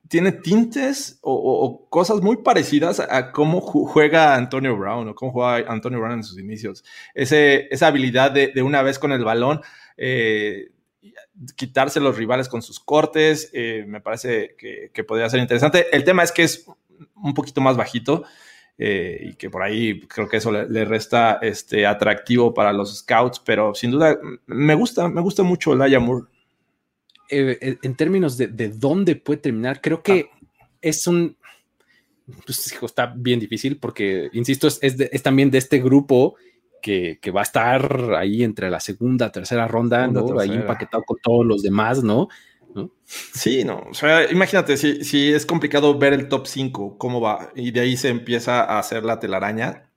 tiene tintes o, cosas muy parecidas a cómo juega Antonio Brown o cómo juega Antonio Brown en sus inicios. esa habilidad de, una vez con el balón, eh, quitarse los rivales con sus cortes, eh, me parece que, podría ser interesante. El tema es que es un poquito más bajito. Eh, y que por ahí creo que eso le, resta este, atractivo para los scouts, pero sin duda me gusta, me gusta mucho Laia Moore. Eh, eh, en términos de, dónde puede terminar, creo que ah. es un. Pues, está bien difícil porque, insisto, es, también de este grupo que, va a estar ahí entre la segunda, tercera ronda, ¿no? Ahí empaquetado con todos los demás, ¿no? Sí, no. O sea, imagínate, si, si es complicado ver el top 5, cómo va, y de ahí se empieza a hacer la telaraña,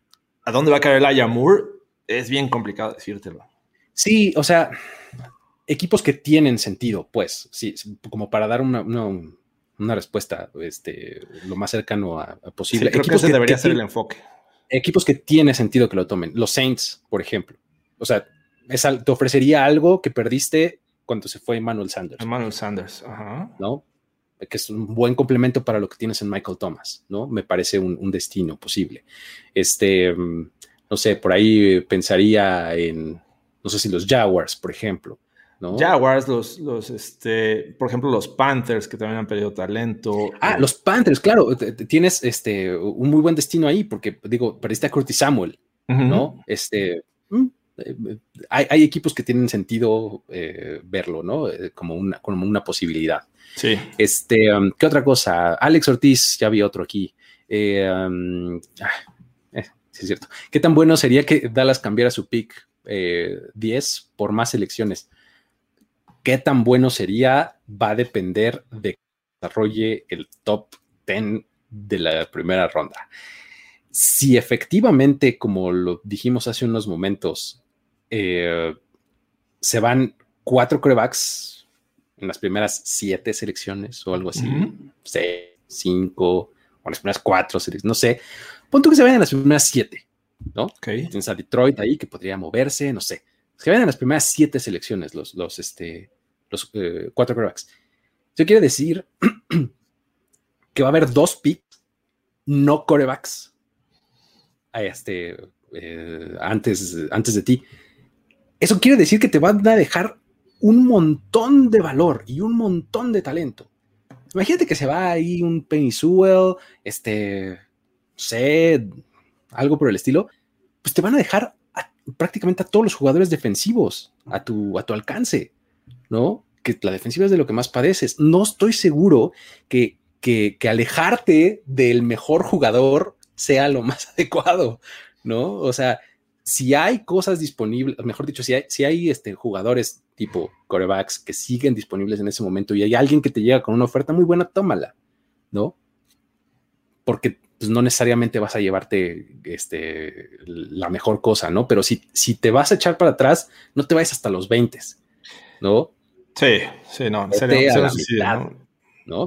¿a dónde va a caer el Ayamur? Es bien complicado decírtelo. Sí, o sea, equipos que tienen sentido, pues, sí, como para dar una, respuesta este, lo más cercano a, posible. creo equipos que ese debería ser el enfoque. Equipos que tienen sentido que lo tomen. Los Saints, por ejemplo. O sea, te ofrecería algo que perdiste cuando se fue Emmanuel Sanders. Emmanuel Sanders, ajá. ¿No? Que es un buen complemento para lo que tienes en Michael Thomas, ¿no? Me parece un, un destino posible. Este, mm, no sé, por ahí pensaría en, no sé si los Jaguars, por ejemplo Jaguars, los, los, este, por ejemplo, los Panthers que también han perdido talento. Ah, los Panthers, claro, tienes este, un muy buen destino ahí, porque digo, perdiste a Curtis Samuel, ¿no? Este, eh, hay, equipos que tienen sentido eh, verlo, ¿no? Eh, como, una, como una posibilidad. Sí. Este, um, ¿qué otra cosa? Alex Ortiz, ya había otro aquí. Um, ah, sí, es cierto. ¿Qué tan bueno sería que Dallas cambiara su pick 10 por más selecciones? qué tan bueno sería va a depender de que desarrolle el top 10 de la primera ronda. Si efectivamente, como lo dijimos hace unos momentos, eh, se van cuatro corebacks en las primeras siete selecciones o algo así, seis, cinco, o las primeras cuatro selecciones, no sé. Punto que se vayan en las primeras siete, ¿no? Okay. Tienes a Detroit ahí que podría moverse, no sé. Se vayan en las primeras siete selecciones los, los, este, los eh, cuatro quarterbacks. Eso quiere decir que va a haber dos picks, no corebacks, este, eh, antes, antes de ti. Eso quiere decir que te van a dejar un montón de valor y un montón de talento. Imagínate que se va ahí un Penny Sewell, este, sé, algo por el estilo, pues te van a dejar prácticamente a todos los jugadores defensivos a tu, a tu alcance. ¿no? Que la defensiva es de lo que más padeces. No estoy seguro que, que, alejarte del mejor jugador sea lo más adecuado, ¿no? O sea, si hay cosas disponibles, mejor dicho, si hay, si hay este, jugadores tipo corebacks que siguen disponibles en ese momento y hay alguien que te llega con una oferta muy buena, tómala, ¿no? Porque pues, no necesariamente vas a llevarte este, la mejor cosa, ¿no? Pero si, si te vas a echar para atrás, no te vayas hasta los 20, ¿no? Sí, sí, no. Sería, ¿no?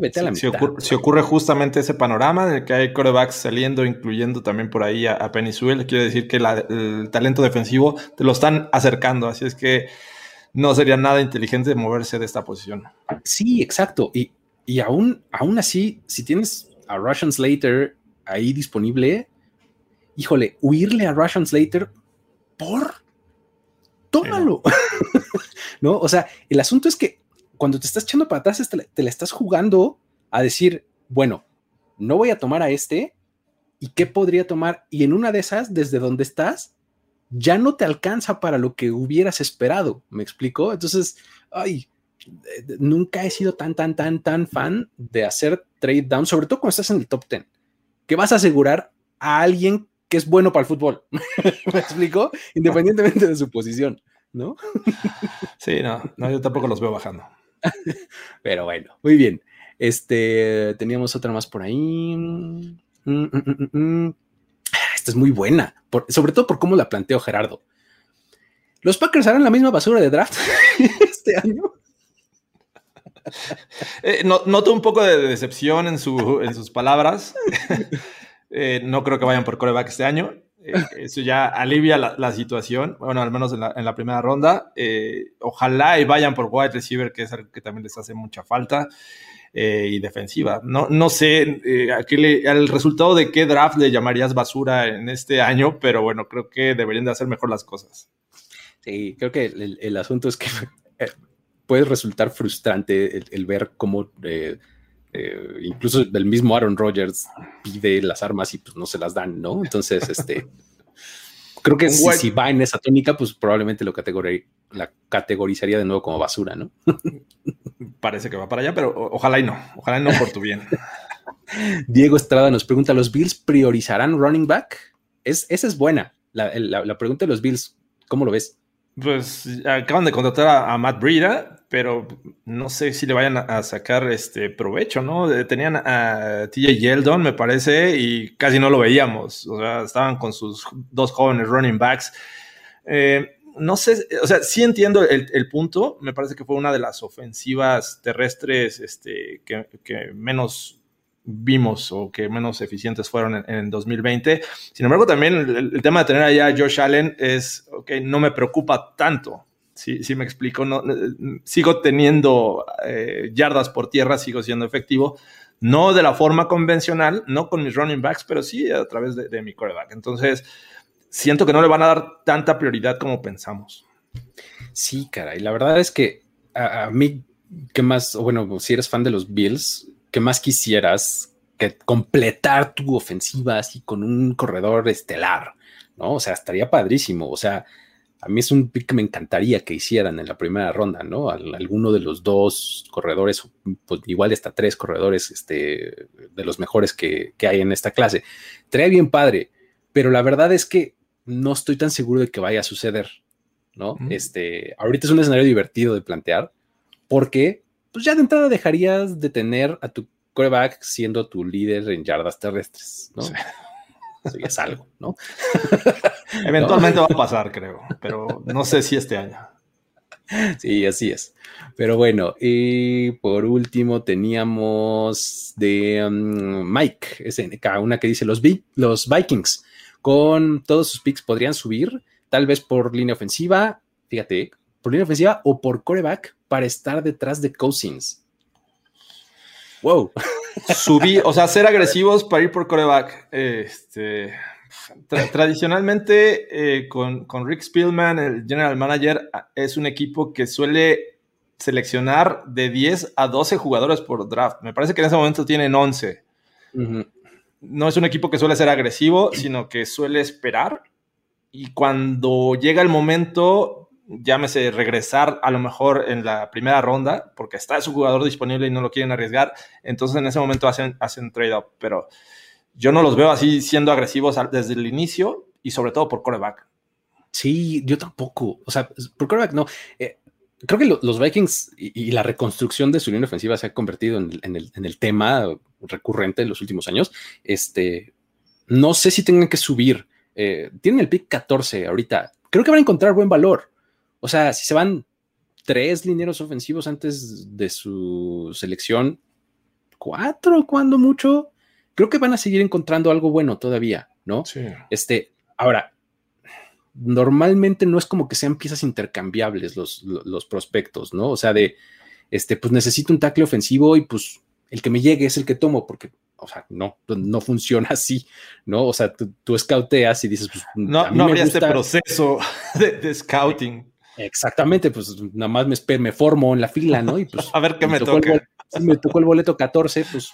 Vete a la mitad. Si ocurre, justamente ese panorama de que hay corebacks saliendo, incluyendo también por ahí a, a Penny quiere decir que el talento defensivo te lo están acercando, así es que no sería nada inteligente moverse de esta posición. Sí, exacto. Y, y aún, aún así, si tienes a Russian Slater ahí disponible, híjole, huirle a Russian Slater por tómalo. ¿No? O sea, el asunto es que cuando te estás echando para atrás, te, la estás jugando a decir, bueno, no voy a tomar a este, ¿y qué podría tomar? Y en una de esas, desde donde estás, ya no te alcanza para lo que hubieras esperado, ¿me explico? Entonces, ay, nunca he sido tan, tan, tan, tan fan de hacer trade down, sobre todo cuando estás en el top 10, que vas a asegurar a alguien que es bueno para el fútbol, ¿me explico? Independientemente de su posición, ¿no? sí, no, no, yo tampoco los veo bajando. Pero bueno, muy bien. Este, teníamos otra más por ahí. Mm, mm, mm, esta es muy buena, sobre todo por cómo la planteó Gerardo. ¿Los Packers harán la misma basura de draft este año? Eh, noto un poco de decepción en, sus palabras. Eh, no creo que vayan por coreback este año. Eh, eso ya alivia la, situación, bueno, al menos en la, primera ronda. ojalá y vayan por wide receiver, que es algo que también les hace mucha falta. y defensiva. No, no sé al resultado de qué draft le llamarías basura en este año, pero bueno, creo que deberían de hacer mejor las cosas. Sí, creo que el asunto es que puede resultar frustrante el, ver cómo eh, eh, incluso el mismo Aaron Rodgers pide las armas y pues no se las dan, ¿no? Entonces, este, creo que si, va en esa tónica, pues probablemente lo la categorizaría de nuevo como basura, ¿no? Parece que va para allá, pero ojalá y no, ojalá y no por tu bien. Diego Estrada nos pregunta, ¿los Bills priorizarán running back? Es, esa es buena, la, la pregunta de los Bills, ¿cómo lo ves? Pues acaban de contratar a, Matt Breida, pero no sé si le vayan a, sacar este provecho, ¿no? Tenían a TJ Yeldon, me parece, y casi no lo veíamos. O sea, estaban con sus dos jóvenes running backs. Eh, no sé, o sea, sí entiendo el, punto. Me parece que fue una de las ofensivas terrestres este, que menos vimos o que menos eficientes fueron en, 2020. Sin embargo, también el, tema de tener allá a Josh Allen es, ok, no me preocupa tanto. Sí, sí me explico, no, sigo teniendo eh, yardas por tierra, sigo siendo efectivo, no de la forma convencional, no con mis running backs, pero sí a través de, mi quarterback. Entonces, siento que no le van a dar tanta prioridad como pensamos. Sí, cara, y la verdad es que a, a mí, ¿qué más? Bueno, si eres fan de los Bills, ¿qué más quisieras que completar tu ofensiva así con un corredor estelar? ¿No? O sea, estaría padrísimo. O sea, a mí es un pick que me encantaría que hicieran en la primera ronda, ¿no? alguno de los dos corredores, pues igual hasta tres corredores este, de los mejores que, hay en esta clase. Estaría bien padre, pero la verdad es que no estoy tan seguro de que vaya a suceder, ¿no? Este, ahorita es un escenario divertido de plantear, porque pues ya de entrada dejarías de tener a tu coreback siendo tu líder en yardas terrestres, ¿no? Eso ya es algo, ¿no? Eventualmente va a pasar, creo, pero no sé si este año. Sí, así es. Pero bueno, y por último teníamos de um, Mike SNK, una que dice los, los Vikings con todos sus picks podrían subir, tal vez por línea ofensiva, fíjate, por línea ofensiva o por coreback para estar detrás de Cousins. Wow. Subí, o sea, ser agresivos para ir por coreback. Este, tradicionalmente, eh, con, Rick Spielman, el general manager, es un equipo que suele seleccionar de 10 a 12 jugadores por draft. Me parece que en ese momento tienen 11. No es un equipo que suele ser agresivo, sino que suele esperar. Y cuando llega el momento, llámese regresar a lo mejor en la primera ronda, porque está su jugador disponible y no lo quieren arriesgar, entonces en ese momento hacen, hacen trade-up, pero yo no los veo así siendo agresivos desde el inicio y sobre todo por coreback. Sí, yo tampoco, o sea, por coreback no. Eh, creo que los Vikings y, la reconstrucción de su línea ofensiva se ha convertido en, el, tema recurrente en los últimos años. Este, no sé si tengan que subir. Eh, tienen el pick 14 ahorita. Creo que van a encontrar buen valor. O sea, si se van tres lineros ofensivos antes de su selección, cuatro, cuando mucho. Creo que van a seguir encontrando algo bueno todavía, ¿no? Sí. Este, ahora, normalmente no es como que sean piezas intercambiables los, los, prospectos, ¿no? O sea, de, este, pues necesito un tackle ofensivo y pues el que me llegue es el que tomo, porque, o sea, no, no funciona así, ¿no? O sea, tú, tú scouteas y dices, pues, no, no habría este proceso de, scouting. Exactamente, pues nada más me, me formo en la fila, ¿no? Y pues, a ver qué me, toca si me tocó el boleto 14, pues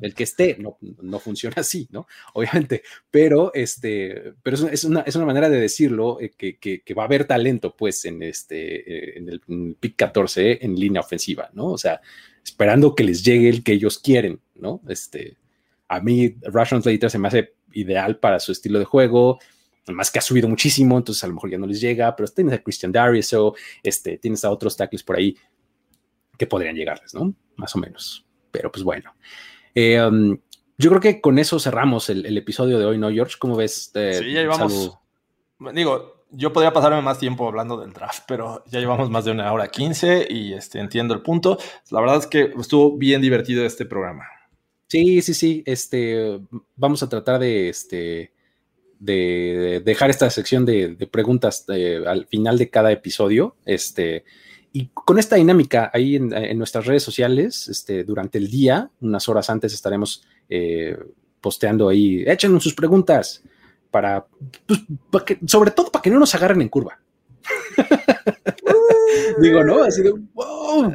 el que esté, no, no funciona así, ¿no? Obviamente, pero, este, pero es, una, es una manera de decirlo eh, que, que, va a haber talento, pues, en, este, eh, en el, pick 14 en línea ofensiva, ¿no? O sea, esperando que les llegue el que ellos quieren, ¿no? Este, a mí, Russian Slater se me hace ideal para su estilo de juego, más que ha subido muchísimo, entonces a lo mejor ya no les llega, pero tienes a Christian Darius o este, tienes a otros tackles por ahí que podrían llegarles, ¿no? Más o menos. Pero pues bueno. Eh, um, yo creo que con eso cerramos el, episodio de hoy, ¿no, George? ¿Cómo ves? Eh, sí, ya llevamos. Digo, yo podría pasarme más tiempo hablando del draft, pero ya llevamos más de una hora quince y este, entiendo el punto. La verdad es que estuvo bien divertido este programa. Sí, sí, sí. Este, vamos a tratar de, este, de dejar esta sección de, preguntas eh, al final de cada episodio. Este, y con esta dinámica ahí en, nuestras redes sociales, este, durante el día, unas horas antes estaremos eh, posteando ahí, échenos sus preguntas para, pues, sobre todo para que no nos agarren en curva. Digo, ¿no? Así de, wow.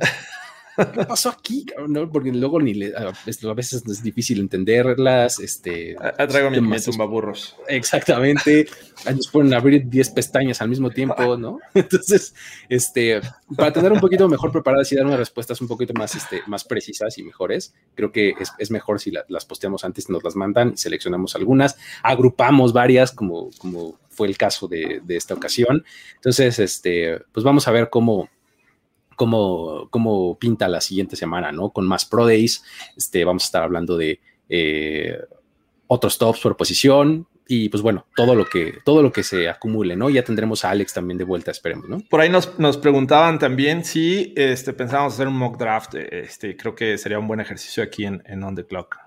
¿Qué pasó aquí? ¿No? Porque luego ni le, a veces es difícil entenderlas. Este, traigo mi burros. Exactamente. Nos pueden abrir 10 pestañas al mismo tiempo, ¿no? Entonces, este, para tener un poquito mejor preparadas y dar unas respuestas un poquito más, este, más precisas y mejores, creo que es, es mejor si las posteamos antes, nos las mandan seleccionamos algunas, agrupamos varias, como, como fue el caso de, de esta ocasión. Entonces, este, pues vamos a ver cómo cómo, pinta la siguiente semana, ¿no? Con más Pro Days, este, vamos a estar hablando de eh, otros tops por posición y pues bueno, todo lo que, todo lo que se acumule, ¿no? Ya tendremos a Alex también de vuelta, esperemos, ¿no? Por ahí nos, preguntaban también si este, pensábamos hacer un mock draft, este, creo que sería un buen ejercicio aquí en, en On The Clock.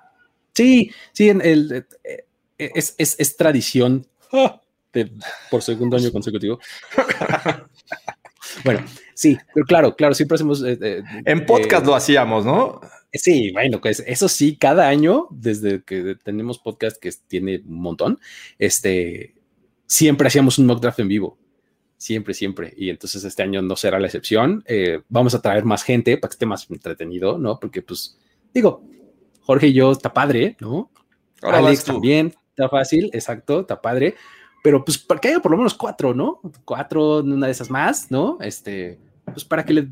Sí, sí, en el, eh, es, es, tradición por segundo año consecutivo. bueno, Sí, pero claro, claro, siempre hacemos... Eh, eh, en podcast lo hacíamos, ¿no? Sí, bueno, pues eso sí, cada año, desde que tenemos podcast que tiene un montón, este, siempre hacíamos un mock draft en vivo. Siempre, siempre. Y entonces este año no será la excepción. Eh, vamos a traer más gente para que esté más entretenido, ¿no? Porque, pues, digo, Jorge y yo, está padre, ¿no? Ahora Alex también, está fácil, exacto, está padre. Pero, pues, para que haya por lo menos cuatro, ¿no? Cuatro, una de esas más, ¿no? Este, pues para que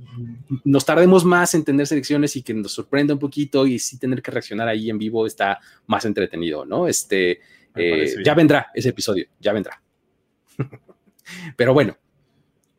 nos tardemos más en tener selecciones y que nos sorprenda un poquito y sí tener que reaccionar ahí en vivo está más entretenido, ¿no? Este, eh, ya vendrá ese episodio, ya vendrá. Pero bueno,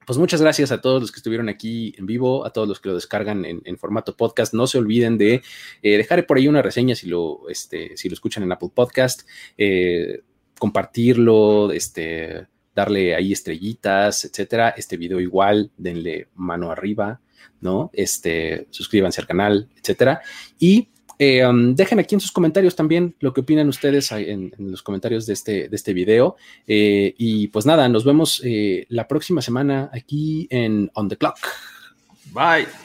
pues muchas gracias a todos los que estuvieron aquí en vivo, a todos los que lo descargan en, formato podcast. No se olviden de eh, dejar por ahí una reseña si lo, este, si lo escuchan en Apple Podcast, eh, compartirlo, este, darle ahí estrellitas, etcétera. Este video igual, denle mano arriba, ¿no? Este, suscríbanse al canal, etcétera. Y eh, um, dejen aquí en sus comentarios también lo que opinan ustedes en, los comentarios de este, de este video. Eh, y pues nada, nos vemos eh, la próxima semana aquí en On the Clock. Bye.